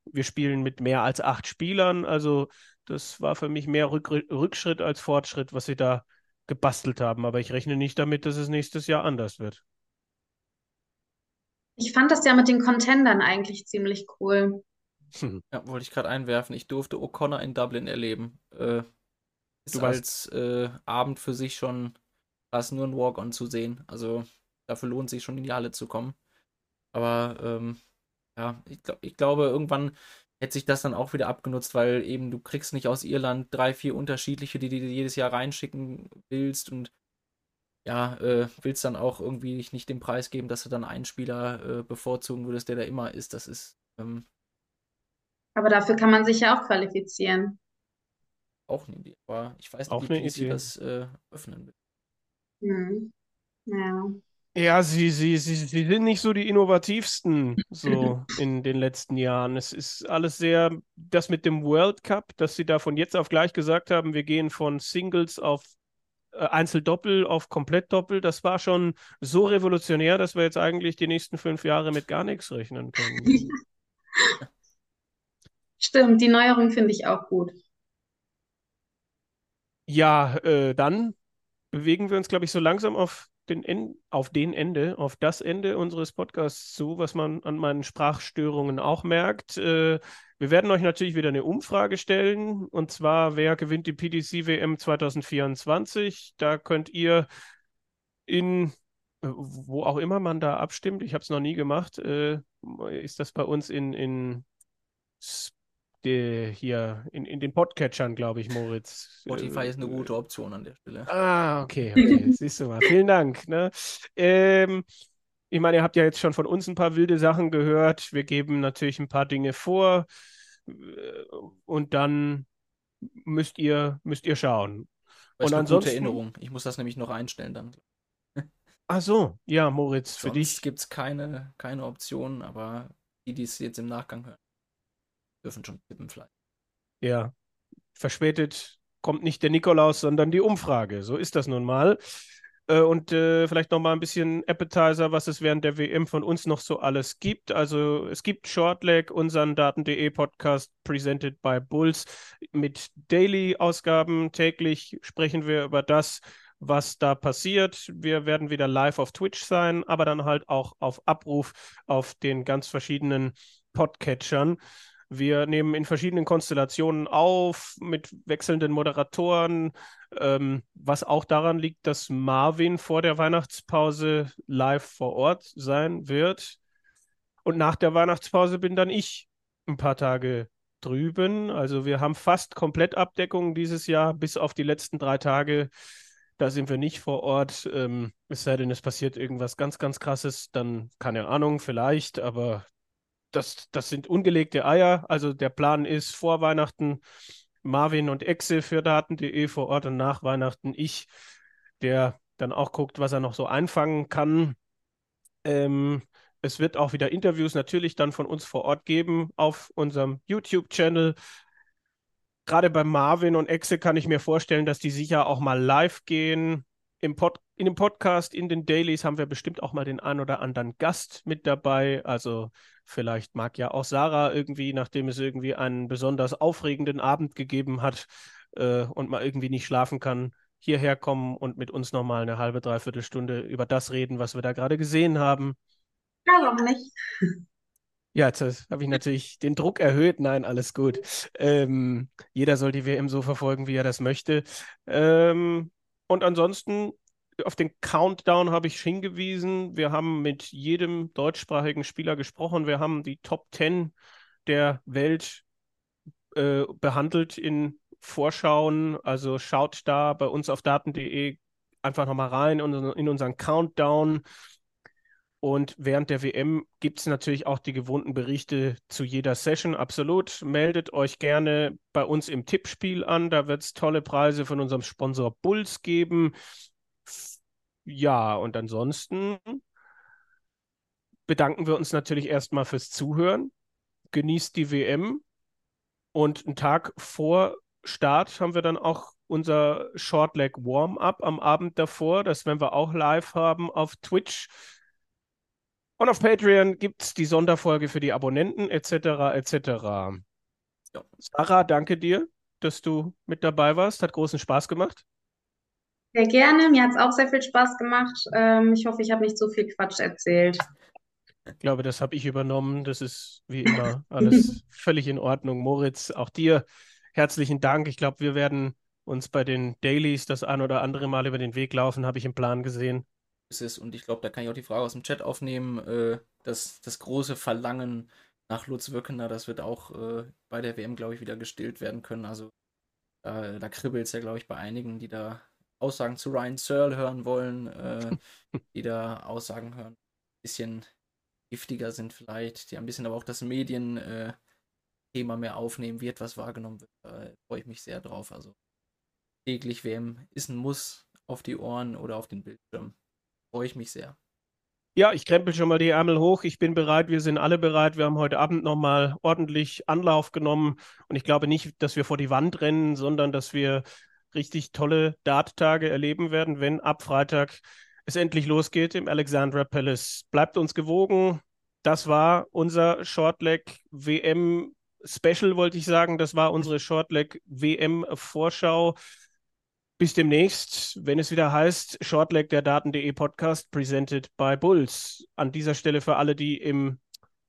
wir spielen mit mehr als acht Spielern. Also das war für mich mehr Rück Rückschritt als Fortschritt, was sie da gebastelt haben. Aber ich rechne nicht damit, dass es nächstes Jahr anders wird. Ich fand das ja mit den Contendern eigentlich ziemlich cool. Hm. Ja, wollte ich gerade einwerfen. Ich durfte O'Connor in Dublin erleben. Äh, ist du als äh, Abend für sich schon fast nur ein Walk-on zu sehen. Also dafür lohnt sich schon in die Halle zu kommen. Aber ähm, ja, ich, glaub, ich glaube, irgendwann hätte sich das dann auch wieder abgenutzt, weil eben du kriegst nicht aus Irland drei, vier unterschiedliche, die du jedes Jahr reinschicken willst und ja, äh, willst dann auch irgendwie nicht den Preis geben, dass du dann einen Spieler äh, bevorzugen würdest, der da immer ist. Das ist. Ähm, aber dafür kann man sich ja auch qualifizieren. Auch eine Idee. Aber ich weiß nicht, wie sie das äh, öffnen will. Hm. Ja. Ja, sie, sie, sie, sie sind nicht so die innovativsten so in den letzten Jahren. Es ist alles sehr, das mit dem World Cup, dass sie da von jetzt auf gleich gesagt haben, wir gehen von Singles auf äh, Einzeldoppel auf Komplettdoppel, das war schon so revolutionär, dass wir jetzt eigentlich die nächsten fünf Jahre mit gar nichts rechnen können. Stimmt, die Neuerung finde ich auch gut. Ja, äh, dann bewegen wir uns, glaube ich, so langsam auf den, en auf den Ende, auf das Ende unseres Podcasts zu, was man an meinen Sprachstörungen auch merkt. Äh, wir werden euch natürlich wieder eine Umfrage stellen, und zwar, wer gewinnt die PDC WM 2024? Da könnt ihr in, äh, wo auch immer man da abstimmt, ich habe es noch nie gemacht, äh, ist das bei uns in, in die, hier in, in den Podcatchern, glaube ich, Moritz. Spotify ist eine gute Option an der Stelle. Ah, okay, okay. Siehst du mal. Vielen Dank. Ne? Ähm, ich meine, ihr habt ja jetzt schon von uns ein paar wilde Sachen gehört. Wir geben natürlich ein paar Dinge vor äh, und dann müsst ihr, müsst ihr schauen. Das ist und eine ansonsten. gute Erinnerung. Ich muss das nämlich noch einstellen dann. Ach so, ja, Moritz, für Sonst dich. gibt es keine, keine Option, aber die, die es jetzt im Nachgang hören, dürfen schon tippen vielleicht. Ja, verspätet kommt nicht der Nikolaus, sondern die Umfrage. So ist das nun mal. Äh, Und äh, vielleicht noch mal ein bisschen Appetizer, was es während der WM von uns noch so alles gibt. Also es gibt Shortleg, unseren Daten.de Podcast presented by Bulls mit Daily-Ausgaben. Täglich sprechen wir über das, was da passiert. Wir werden wieder live auf Twitch sein, aber dann halt auch auf Abruf auf den ganz verschiedenen Podcatchern. Wir nehmen in verschiedenen Konstellationen auf, mit wechselnden Moderatoren, ähm, was auch daran liegt, dass Marvin vor der Weihnachtspause live vor Ort sein wird. Und nach der Weihnachtspause bin dann ich ein paar Tage drüben. Also wir haben fast Komplettabdeckung dieses Jahr, bis auf die letzten drei Tage. Da sind wir nicht vor Ort. Ähm, es sei denn, es passiert irgendwas ganz, ganz Krasses, dann keine Ahnung, vielleicht, aber das, das sind ungelegte Eier. Also der Plan ist vor Weihnachten Marvin und Exe für Daten.de vor Ort und nach Weihnachten ich, der dann auch guckt, was er noch so einfangen kann. Ähm, es wird auch wieder Interviews natürlich dann von uns vor Ort geben auf unserem YouTube-Channel. Gerade bei Marvin und Exe kann ich mir vorstellen, dass die sicher auch mal live gehen. Im Pod in dem Podcast, in den Dailies haben wir bestimmt auch mal den ein oder anderen Gast mit dabei. Also vielleicht mag ja auch Sarah irgendwie, nachdem es irgendwie einen besonders aufregenden Abend gegeben hat äh, und mal irgendwie nicht schlafen kann, hierher kommen und mit uns nochmal eine halbe, dreiviertel Stunde über das reden, was wir da gerade gesehen haben. Ja, warum nicht? Ja, jetzt habe ich natürlich den Druck erhöht. Nein, alles gut. Ähm, jeder soll die WM so verfolgen, wie er das möchte. Ähm, und ansonsten auf den Countdown habe ich hingewiesen. Wir haben mit jedem deutschsprachigen Spieler gesprochen. Wir haben die Top 10 der Welt äh, behandelt in Vorschauen. Also schaut da bei uns auf daten.de einfach nochmal rein in, in unseren Countdown. Und während der WM gibt es natürlich auch die gewohnten Berichte zu jeder Session. Absolut. Meldet euch gerne bei uns im Tippspiel an. Da wird es tolle Preise von unserem Sponsor Bulls geben. Ja, und ansonsten bedanken wir uns natürlich erstmal fürs Zuhören. Genießt die WM. Und einen Tag vor Start haben wir dann auch unser Shortleg Warm-up am Abend davor. Das werden wir auch live haben auf Twitch. Und auf Patreon gibt es die Sonderfolge für die Abonnenten etc. etc. Ja. Sarah, danke dir, dass du mit dabei warst. Hat großen Spaß gemacht. Sehr gerne. Mir hat es auch sehr viel Spaß gemacht. Ähm, ich hoffe, ich habe nicht so viel Quatsch erzählt. Ich glaube, das habe ich übernommen. Das ist wie immer alles völlig in Ordnung. Moritz, auch dir herzlichen Dank. Ich glaube, wir werden uns bei den Dailies das ein oder andere Mal über den Weg laufen, habe ich im Plan gesehen. Ist. Und ich glaube, da kann ich auch die Frage aus dem Chat aufnehmen. Äh, das, das große Verlangen nach Lutz Wirkener, das wird auch äh, bei der WM, glaube ich, wieder gestillt werden können. Also äh, da kribbelt es ja, glaube ich, bei einigen, die da Aussagen zu Ryan Searle hören wollen, äh, die da Aussagen hören, ein bisschen giftiger sind vielleicht, die ein bisschen aber auch das Medien-Thema mehr aufnehmen, wie etwas wahrgenommen wird. Da freue ich mich sehr drauf. Also täglich WM ist ein Muss auf die Ohren oder auf den Bildschirm freue ich mich sehr. Ja, ich krempel schon mal die Ärmel hoch. Ich bin bereit. Wir sind alle bereit. Wir haben heute Abend nochmal ordentlich Anlauf genommen. Und ich glaube nicht, dass wir vor die Wand rennen, sondern dass wir richtig tolle Dart-Tage erleben werden, wenn ab Freitag es endlich losgeht im Alexandra Palace. Bleibt uns gewogen. Das war unser Shortleg WM Special, wollte ich sagen. Das war unsere Shortleg WM Vorschau. Bis demnächst, wenn es wieder heißt, Shortleg der Daten.de Podcast, presented by Bulls. An dieser Stelle für alle, die im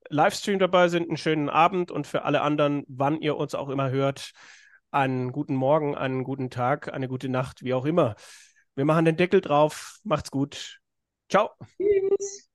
Livestream dabei sind, einen schönen Abend und für alle anderen, wann ihr uns auch immer hört, einen guten Morgen, einen guten Tag, eine gute Nacht, wie auch immer. Wir machen den Deckel drauf. Macht's gut. Ciao. Tschüss.